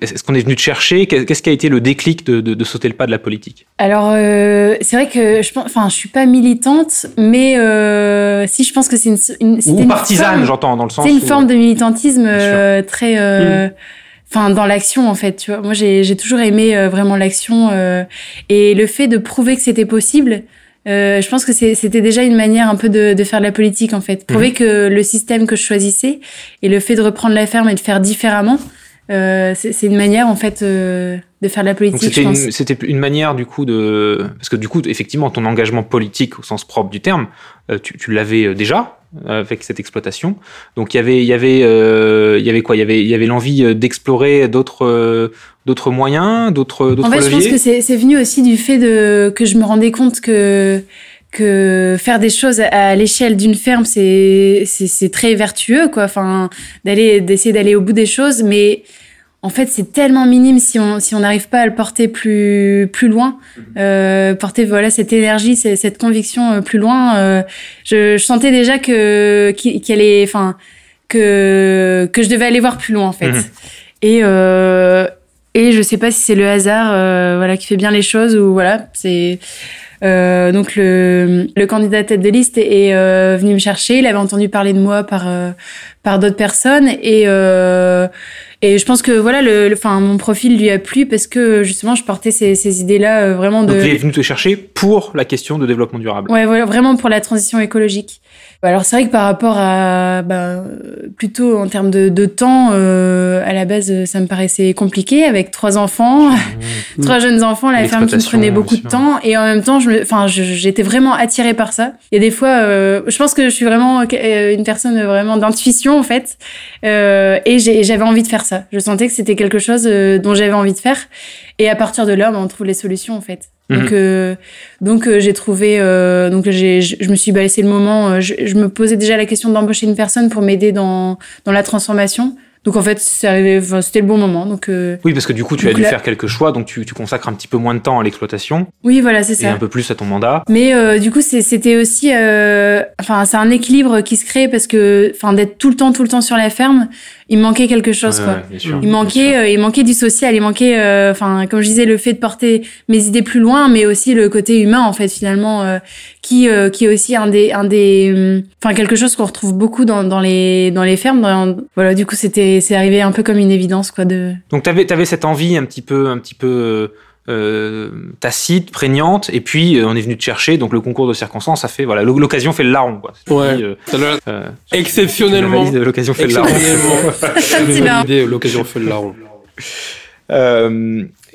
est-ce qu'on est venu te chercher Qu'est- Qu'est-ce qui a été le déclic de, de- de sauter le pas de la politique? Alors, euh, c'est vrai que je pense, enfin, je suis pas militante, mais euh, si je pense que c'est une, une, Ou une partisane, forme- j'entends, dans le sens. C'est une où- forme de militantisme euh, très, euh, enfin, dans l'action en fait. Tu vois, moi j'ai toujours aimé euh, vraiment l'action euh, et le fait de prouver que c'était possible. Euh, je pense que c'était déjà une manière un peu de, de faire de la politique en fait. Prouver Mhm. que le système que je choisissais et le fait de reprendre la ferme et de faire différemment, euh, c'est une manière en fait euh, de faire de la politique. c'était une, une manière du coup de parce que du coup effectivement ton engagement politique au sens propre du terme euh, tu, tu l'avais euh, déjà euh, avec cette exploitation. Donc il y avait il y avait euh, il y avait quoi? Il y avait il y avait l'envie d'explorer d'autres euh, d'autres moyens d'autres d'autres En fait, je pense leviers? que c'est c'est venu aussi du fait de que je me rendais compte que que faire des choses à l'échelle d'une ferme, c'est c'est c'est très vertueux, quoi. Enfin, d'aller d'essayer d'aller au bout des choses, mais en fait, c'est tellement minime si on si on n'arrive pas à le porter plus plus loin, euh, porter voilà cette énergie, cette, cette conviction euh, plus loin. euh, je, je sentais déjà que qu'il allait, enfin que que je devais aller voir plus loin en fait. Mhm. Et euh, et je sais pas si c'est le hasard euh, voilà qui fait bien les choses ou voilà c'est euh, donc le, le candidat tête de liste est, est, euh, venu me chercher. Il avait entendu parler de moi par euh, par d'autres personnes. Et euh, et je pense que voilà le le- enfin mon profil lui a plu parce que justement je portais ces, ces idées là vraiment de donc il est venu te chercher pour la question de développement durable. Ouais, voilà, vraiment pour la transition écologique. Alors c'est vrai que par rapport à, ben, plutôt en termes de, de temps, euh, à la base, ça me paraissait compliqué avec trois enfants, <laughs> trois jeunes enfants, la ferme qui me prenait beaucoup de temps, et en même temps, je me, enfin, j'étais vraiment attirée par ça. Il y a des fois, euh, je pense que je suis vraiment euh, une personne vraiment d'intuition en fait, euh, et j'avais envie de faire ça. Je sentais que c'était quelque chose euh, dont j'avais envie de faire, et à partir de là, ben, on trouve les solutions en fait. Donc, Mhm. euh, donc euh, j'ai trouvé, euh, donc j'ai, je, me suis, bah, le moment. euh, je, je me posais déjà la question d'embaucher une personne pour m'aider dans dans la transformation. Donc en fait, c'est arrivé, enfin, c'était le bon moment. Donc euh, oui parce que du coup tu as dû là- faire quelques choix donc tu, tu consacres un petit peu moins de temps à l'exploitation oui, voilà, c'est et ça. un peu plus à ton mandat Mais euh, du coup, c'était aussi, euh, enfin, c'est un équilibre qui se crée parce que, enfin, d'être tout le temps, tout le temps sur la ferme, il manquait quelque chose, Ouais, quoi. bien sûr, Il bien manquait, sûr. euh, il manquait du social, il manquait, euh, enfin, comme je disais, le fait de porter mes idées plus loin, mais aussi le côté humain, en fait, finalement, euh, qui, euh, qui est aussi un des, un des, hum, enfin, quelque chose qu'on retrouve beaucoup dans, dans les, dans les fermes. dans- voilà, du coup, c'était, c'est arrivé un peu comme une évidence, quoi, de. Donc t'avais avais cette envie un petit peu un petit peu euh, euh, tacite, prégnante, et puis euh, on est venu te chercher. Donc le concours de circonstances a fait voilà l'o- l'occasion fait le larron quoi. Ouais. dit, euh, euh, Exceptionnellement. tu l'occasion fait le larron. <laughs> L'occasion fait le larron.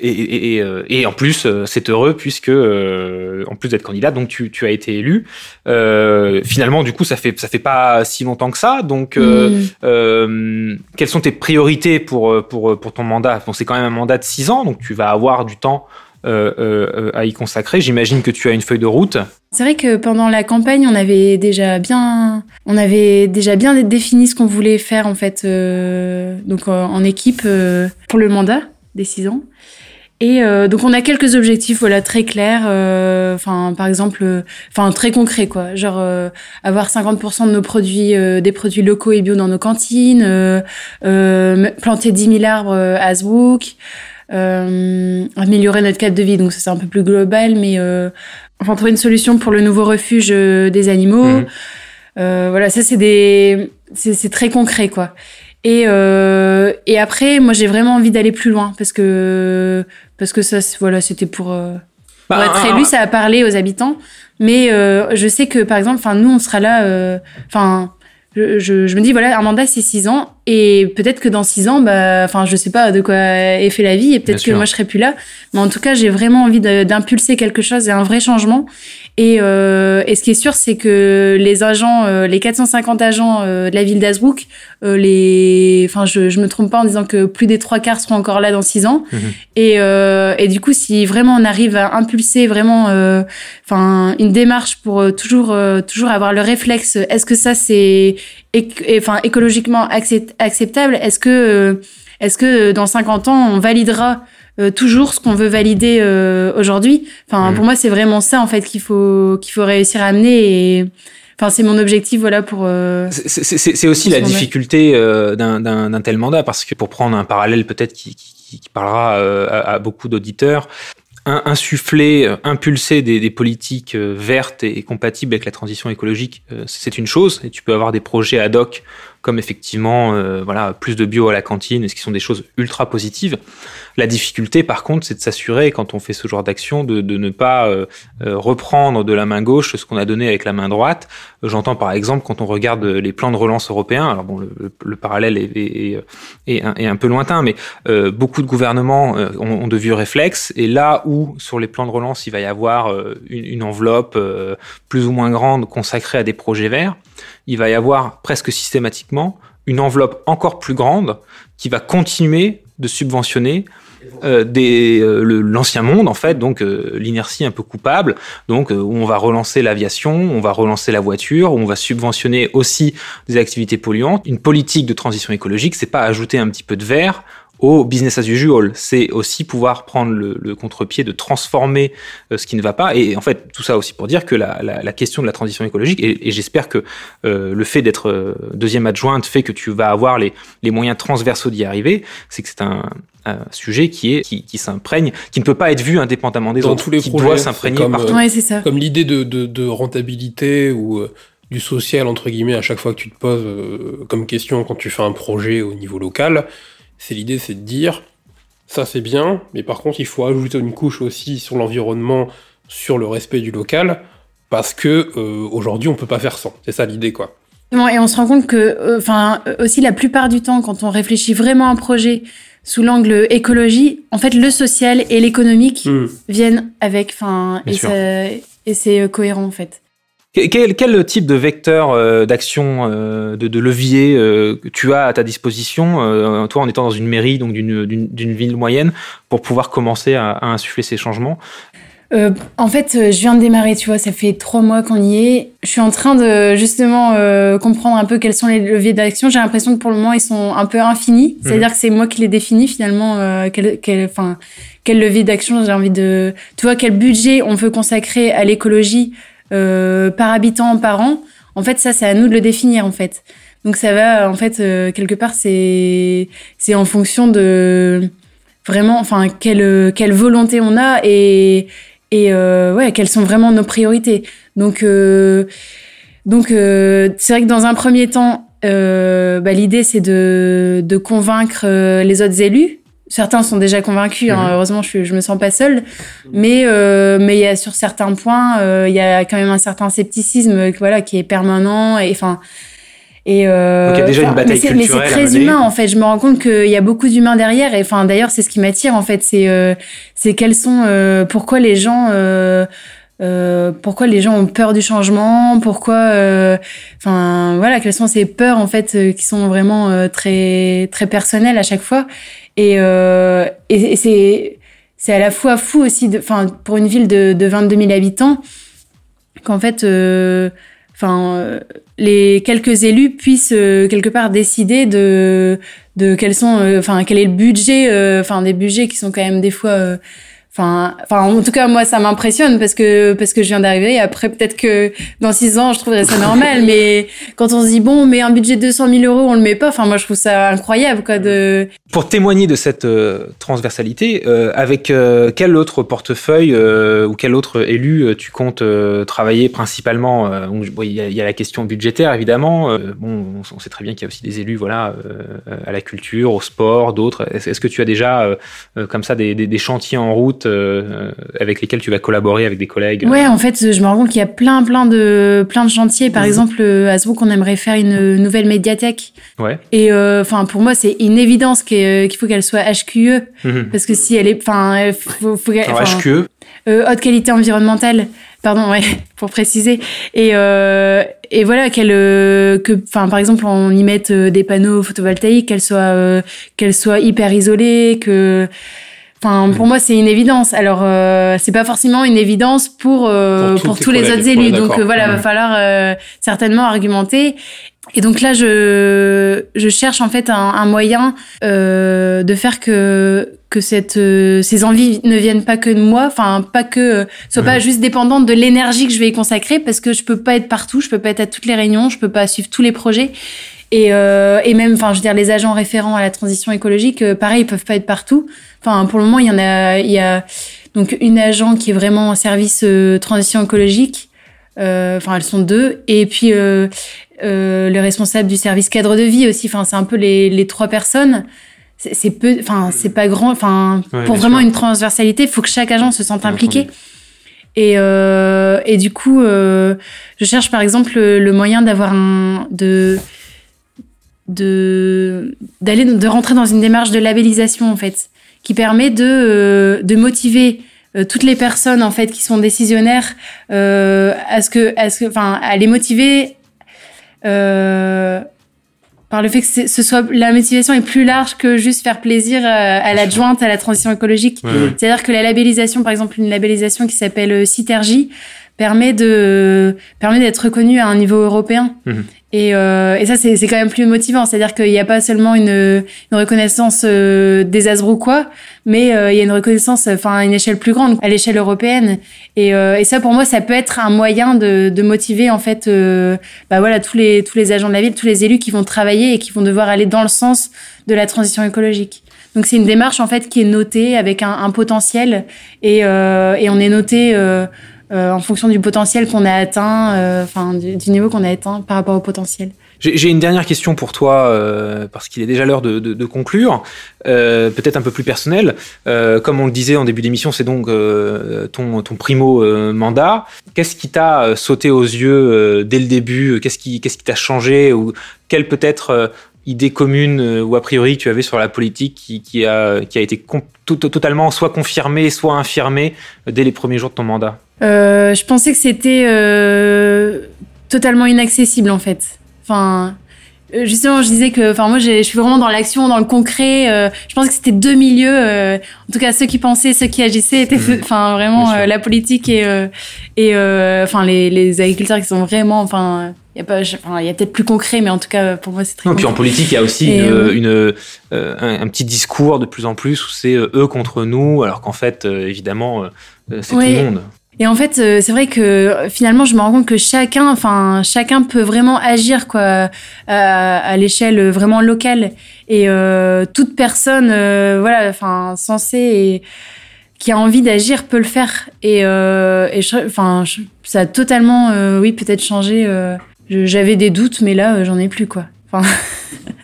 Euh, et, et, et, et en plus, euh, c'est heureux puisque, euh, en plus d'être candidat, donc tu, tu as été élu. Euh, finalement, du coup, ça fait ça fait pas si longtemps que ça. Donc, euh, quelles sont tes priorités pour pour pour ton mandat? Bon, c'est quand même un mandat de six ans, donc tu vas avoir du temps à y consacrer. J'imagine que tu as une feuille de route. C'est vrai que pendant la campagne, on avait déjà bien, on avait déjà bien défini ce qu'on voulait faire en fait, donc en équipe pour le mandat des six ans. Et euh, donc on a quelques objectifs voilà très clairs euh, enfin par exemple euh, enfin très concrets quoi. Genre avoir 50% de nos produits des produits locaux et bio dans nos cantines planter 10 000 arbres à Hasbrook améliorer notre cadre de vie donc ça c'est un peu plus global mais enfin trouver une solution pour le nouveau refuge des animaux. Mmh. voilà ça c'est des c'est très concret quoi et, euh, et après, moi, j'ai vraiment envie d'aller plus loin parce que parce que ça, voilà, c'était pour, euh, pour bah, être élu, ça a parlé aux habitants. Mais euh, je sais que, par exemple, enfin, nous, on sera là. Enfin, je, je, je, me dis voilà, un mandat c'est six ans et peut-être que dans six ans, bah, enfin, je sais pas de quoi est fait la vie et peut-être que moi je serai plus là. Mais en tout cas, j'ai vraiment envie d'impulser quelque chose et un vrai changement. Et, euh, et ce qui est sûr, c'est que les agents, euh, les 450 agents euh, de la ville d'Asbrook, euh, les, enfin, je, je me trompe pas en disant que plus des trois quarts seront encore là dans six ans. Mhm. Et, euh, et du coup, si vraiment on arrive à impulser vraiment, enfin, une démarche pour toujours, toujours avoir le réflexe, est-ce que ça c'est, enfin, écologiquement acceptable? Est-ce que, est-ce que dans 50 ans on validera euh, toujours ce qu'on veut valider euh, aujourd'hui. Enfin, pour moi, c'est vraiment ça en fait qu'il faut qu'il faut réussir à amener et Enfin, c'est mon objectif, voilà, pour. Euh, c'est aussi la difficulté d'un tel mandat, parce que pour prendre un parallèle peut-être qui, qui, qui, parlera à, à, beaucoup d'auditeurs, insuffler, impulser des, des politiques vertes et compatibles avec la transition écologique, c'est une chose, et tu peux avoir des projets ad hoc, comme effectivement, voilà, plus de bio à la cantine, ce qui sont des choses ultra positives? La difficulté, par contre, c'est de s'assurer, quand on fait ce genre d'action, de, ne pas euh, euh, reprendre de la main gauche ce qu'on a donné avec la main droite. J'entends par exemple quand on regarde les plans de relance européens, alors bon, le, le parallèle est, un, peu lointain, mais euh, beaucoup de gouvernements euh, ont, de vieux réflexes, et là où sur les plans de relance il va y avoir euh, une, enveloppe plus ou moins grande consacrée à des projets verts, il va y avoir presque systématiquement une enveloppe encore plus grande qui va continuer de subventionner euh, euh, l'ancien monde en fait, donc euh, l'inertie un peu coupable, donc où on va relancer l'aviation, on va relancer la voiture, où on va subventionner aussi des activités polluantes. Une politique de transition écologique, c'est pas ajouter un petit peu de verre au business as usual. C'est aussi pouvoir prendre le, le contre-pied de transformer euh, ce qui ne va pas. Et en fait, tout ça aussi pour dire que la, la, la question de la transition écologique, et, et j'espère que euh, le fait d'être euh, deuxième adjointe fait que tu vas avoir les, les moyens transversaux d'y arriver, c'est que c'est un, un, sujet qui est qui, qui s'imprègne, qui ne peut pas être vu indépendamment des Dans autres, tous les qui projets, doit s'imprégner partout. Ouais, ça. Comme l'idée de, de, de, rentabilité ou du social entre guillemets à chaque fois que tu te poses comme question quand tu fais un projet au niveau local, c'est l'idée, c'est de dire ça c'est bien, mais par contre il faut ajouter une couche aussi sur l'environnement, sur le respect du local, parce que euh, aujourd'hui on peut pas faire sans. C'est ça l'idée quoi. Et on se rend compte que, enfin, euh, aussi la plupart du temps, quand on réfléchit vraiment à un projet sous l'angle écologie, en fait, le social et l'économique mmh. viennent avec, enfin, et, et c'est euh, cohérent en fait. Quel, quel, type de vecteur euh, d'action, euh, de, de, levier euh, tu as à ta disposition, toi en étant dans une mairie, donc d'une ville moyenne, pour pouvoir commencer à, à insuffler ces changements? En fait, je viens de démarrer, tu vois, ça fait trois mois qu'on y est. Je suis en train de justement comprendre un peu quels sont les leviers d'action. J'ai l'impression que pour le moment, ils sont un peu infinis. Mmh. C'est-à-dire que c'est moi qui les définis finalement. Quel, quel levier d'action j'ai envie de. Tu vois, quel budget on veut consacrer à l'écologie euh, par habitant par an. En fait, ça, c'est à nous de le définir, en fait. Donc, ça va, en fait, euh, quelque part, c'est c'est en fonction de vraiment, enfin, quelle quelle volonté on a et et euh, ouais, quelles sont vraiment nos priorités. Donc euh, donc euh, c'est vrai que dans un premier temps, bah, l'idée c'est de de convaincre les autres élus certains sont déjà convaincus. Hein. Mmh. Heureusement, je, je me sens pas seule. Mais euh, mais il y a sur certains points, euh, il y a quand même un certain scepticisme, voilà, qui est permanent. Et enfin. Et euh, Donc il y a déjà une bataille mais c'est très humain en fait. Je me rends compte qu'il y a beaucoup d'humains derrière. Et enfin d'ailleurs c'est ce qui m'attire en fait. C'est euh, c'est quels sont euh, pourquoi les gens euh, euh, pourquoi les gens ont peur du changement, pourquoi, enfin euh, voilà, quelles sont ces peurs en fait euh, qui sont vraiment très très personnelles à chaque fois. Et, et, et c'est c'est à la fois fou aussi, enfin pour une ville de, de 22 000 habitants, qu'en fait, enfin les quelques élus puissent quelque part décider de de quels sont, enfin quel est le budget, enfin des budgets qui sont quand même des fois Enfin, en tout cas, moi, ça m'impressionne parce que parce que je viens d'arriver. Après, peut-être que dans six ans, je trouverais ça normal. mais quand on se dit bon, mais un budget de 200 000 euros, on le met pas. Enfin, moi, je trouve ça incroyable, quoi. De pour témoigner de cette euh, transversalité, euh, avec euh, quel autre portefeuille ou quel autre élu tu comptes travailler principalement Il y, a la question budgétaire, évidemment. bon, on sait très bien qu'il y a aussi des élus, voilà, à la culture, au sport, d'autres. Est-ce que tu as déjà comme ça des chantiers en route euh, avec lesquels tu vas collaborer avec des collègues Ouais, en fait, je me rends compte qu'il y a plein, plein de, plein de chantiers. Par mhm. exemple, euh, à Zwouk, on aimerait faire une nouvelle médiathèque. Ouais. Et euh, enfin, pour moi, c'est une évidence qu'il faut qu'elle soit HQE, mhm. parce que si elle est, enfin, faut, faut HQE. haute qualité environnementale pardon ouais <laughs> pour préciser et euh, et voilà qu'elle que enfin par exemple on y mette des panneaux photovoltaïques qu'elle soit qu'elle soit hyper isolée que Enfin, pour moi, c'est une évidence. Alors, euh, c'est pas forcément une évidence pour euh, pour, tous les autres élus. Donc euh, voilà, il va falloir euh, certainement argumenter. Et donc là, je je cherche en fait un, un moyen euh, de faire que que cette ces envies ne viennent pas que de moi, enfin pas que soient pas juste dépendantes de l'énergie que je vais y consacrer, parce que je peux pas être partout, je peux pas être à toutes les réunions, je peux pas suivre tous les projets. Et, euh, et même, enfin, je veux dire, les agents référents à la transition écologique, euh, pareil, ils peuvent pas être partout. Enfin, pour le moment, il y en a, il y a donc une agent qui est vraiment en service euh, transition écologique. Euh, enfin, elles sont deux. Et puis euh, le responsable du service cadre de vie aussi. Enfin, c'est un peu les, les trois personnes. C'est peu, enfin, c'est pas grand. Enfin, pour vraiment une transversalité, il faut que chaque agent se sente impliqué. Et, euh, et du coup, euh, je cherche par exemple le, le moyen d'avoir un de de d'aller de rentrer dans une démarche de labellisation en fait qui permet de euh, de motiver euh, toutes les personnes en fait qui sont décisionnaires euh, à ce que à ce que enfin à les motiver euh, par le fait que ce soit la motivation est plus large que juste faire plaisir à, l'adjointe à la transition écologique. C'est-à-dire que la labellisation, par exemple, une labellisation qui s'appelle Citergie, permet de permet d'être reconnu à un niveau européen. Mhm. Et, euh, et ça, c'est quand même plus motivant. C'est-à-dire qu'il n'y a pas seulement une, une reconnaissance euh, des Asbrouquois, mais euh, il y a une reconnaissance, enfin, à une échelle plus grande, à l'échelle européenne. Et, euh, et ça, pour moi, ça peut être un moyen de, de motiver, en fait, euh, bah voilà, tous les, tous les agents de la ville, tous les élus qui vont travailler et qui vont devoir aller dans le sens de la transition écologique. Donc, c'est une démarche, en fait, qui est notée avec un, un potentiel et, et on est noté euh, en fonction du potentiel qu'on a atteint, euh, enfin du, niveau qu'on a atteint par rapport au potentiel. J'ai une dernière question pour toi, euh, parce qu'il est déjà l'heure de, conclure, euh, peut-être un peu plus personnel. Euh, comme on le disait en début d'émission, c'est donc ton, primo mandat. Qu'est-ce qui t'a sauté aux yeux dès le début? Qu'est-ce qui qui t'a changé? Ou quelle peut-être idée commune ou a priori tu avais sur la politique qui, a été totalement soit confirmée, soit infirmée dès les premiers jours de ton mandat? Euh, je pensais que c'était euh, totalement inaccessible en fait. Enfin, euh, justement, je disais que, enfin, moi, je suis vraiment dans l'action, dans le concret. Euh, je pensais que c'était deux milieux. Euh, en tout cas, ceux qui pensaient, ceux qui agissaient, étaient, mmh. <laughs> enfin, vraiment la politique et et enfin les, les agriculteurs qui sont vraiment, enfin. Il y a, pas, enfin, il y a peut-être plus concret, mais en tout cas, pour moi, c'est très. Non, puis en politique, il y a aussi une, une un, un, petit discours de plus en plus où c'est eux contre nous, alors qu'en fait, évidemment, c'est tout le monde. Et en fait, euh, c'est vrai que finalement, je me rends compte que chacun, enfin, chacun peut vraiment agir quoi, à, à l'échelle vraiment locale. Et euh, toute personne, euh, voilà, enfin, censée et qui a envie d'agir peut le faire. Et, euh, et enfin, ça a totalement, euh, oui, peut-être changé. J'avais des doutes, mais là, j'en ai plus quoi. Enfin. <laughs>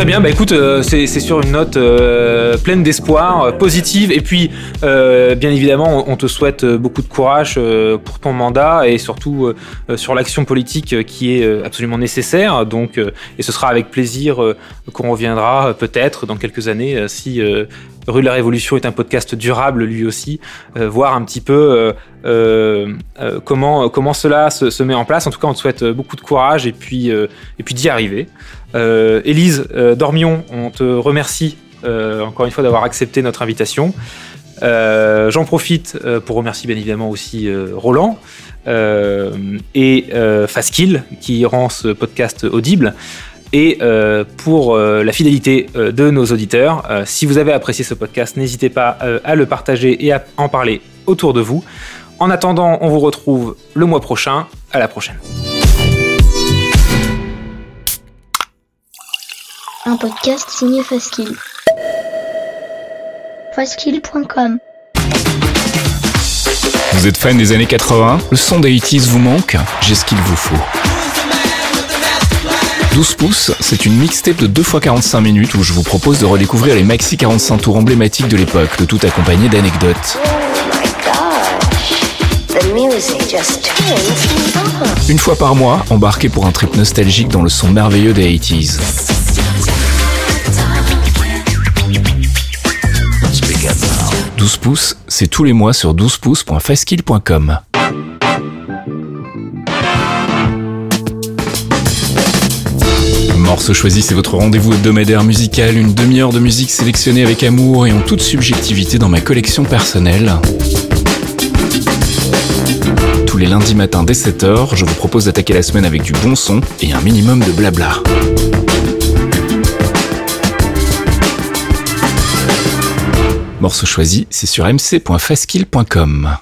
Très bien, bah écoute, euh, c'est sur une note euh, pleine d'espoir, euh, positive, et puis bien évidemment, on, te souhaite beaucoup de courage pour ton mandat et surtout sur l'action politique qui est absolument nécessaire. Donc, et ce sera avec plaisir qu'on reviendra peut-être dans quelques années si Rue de la Révolution est un podcast durable lui aussi, voir un petit peu comment, comment cela se, met en place. En tout cas, on te souhaite beaucoup de courage et puis, d'y arriver. Euh, Élise euh, Dormion, on te remercie euh, encore une fois d'avoir accepté notre invitation. J'en profite pour remercier bien évidemment aussi Roland et Faskill qui rend ce podcast audible et pour la fidélité de nos auditeurs. si vous avez apprécié ce podcast, n'hésitez pas à le partager et à en parler autour de vous. En attendant, on vous retrouve le mois prochain. À la prochaine. un podcast signé Faskill. Faskill.com Vous êtes fan des années 80 Le son des 80 vous manque? J'ai ce qu'il vous faut. 12 pouces, c'est une mixtape de 2 x 45 minutes où je vous propose de redécouvrir les maxi 45 tours emblématiques de l'époque, le tout accompagné d'anecdotes. Une fois par mois, embarquez pour un trip nostalgique dans le son merveilleux des 80s. 12 pouces, c'est tous les mois sur 12pouces.faskill.com. Morceau choisi, c'est votre rendez-vous hebdomadaire musical, une demi-heure de musique sélectionnée avec amour et en toute subjectivité dans ma collection personnelle. Les lundis matins dès 7h, je vous propose d'attaquer la semaine avec du bon son et un minimum de blabla. Morceau choisi, c'est sur mc.faskill.com.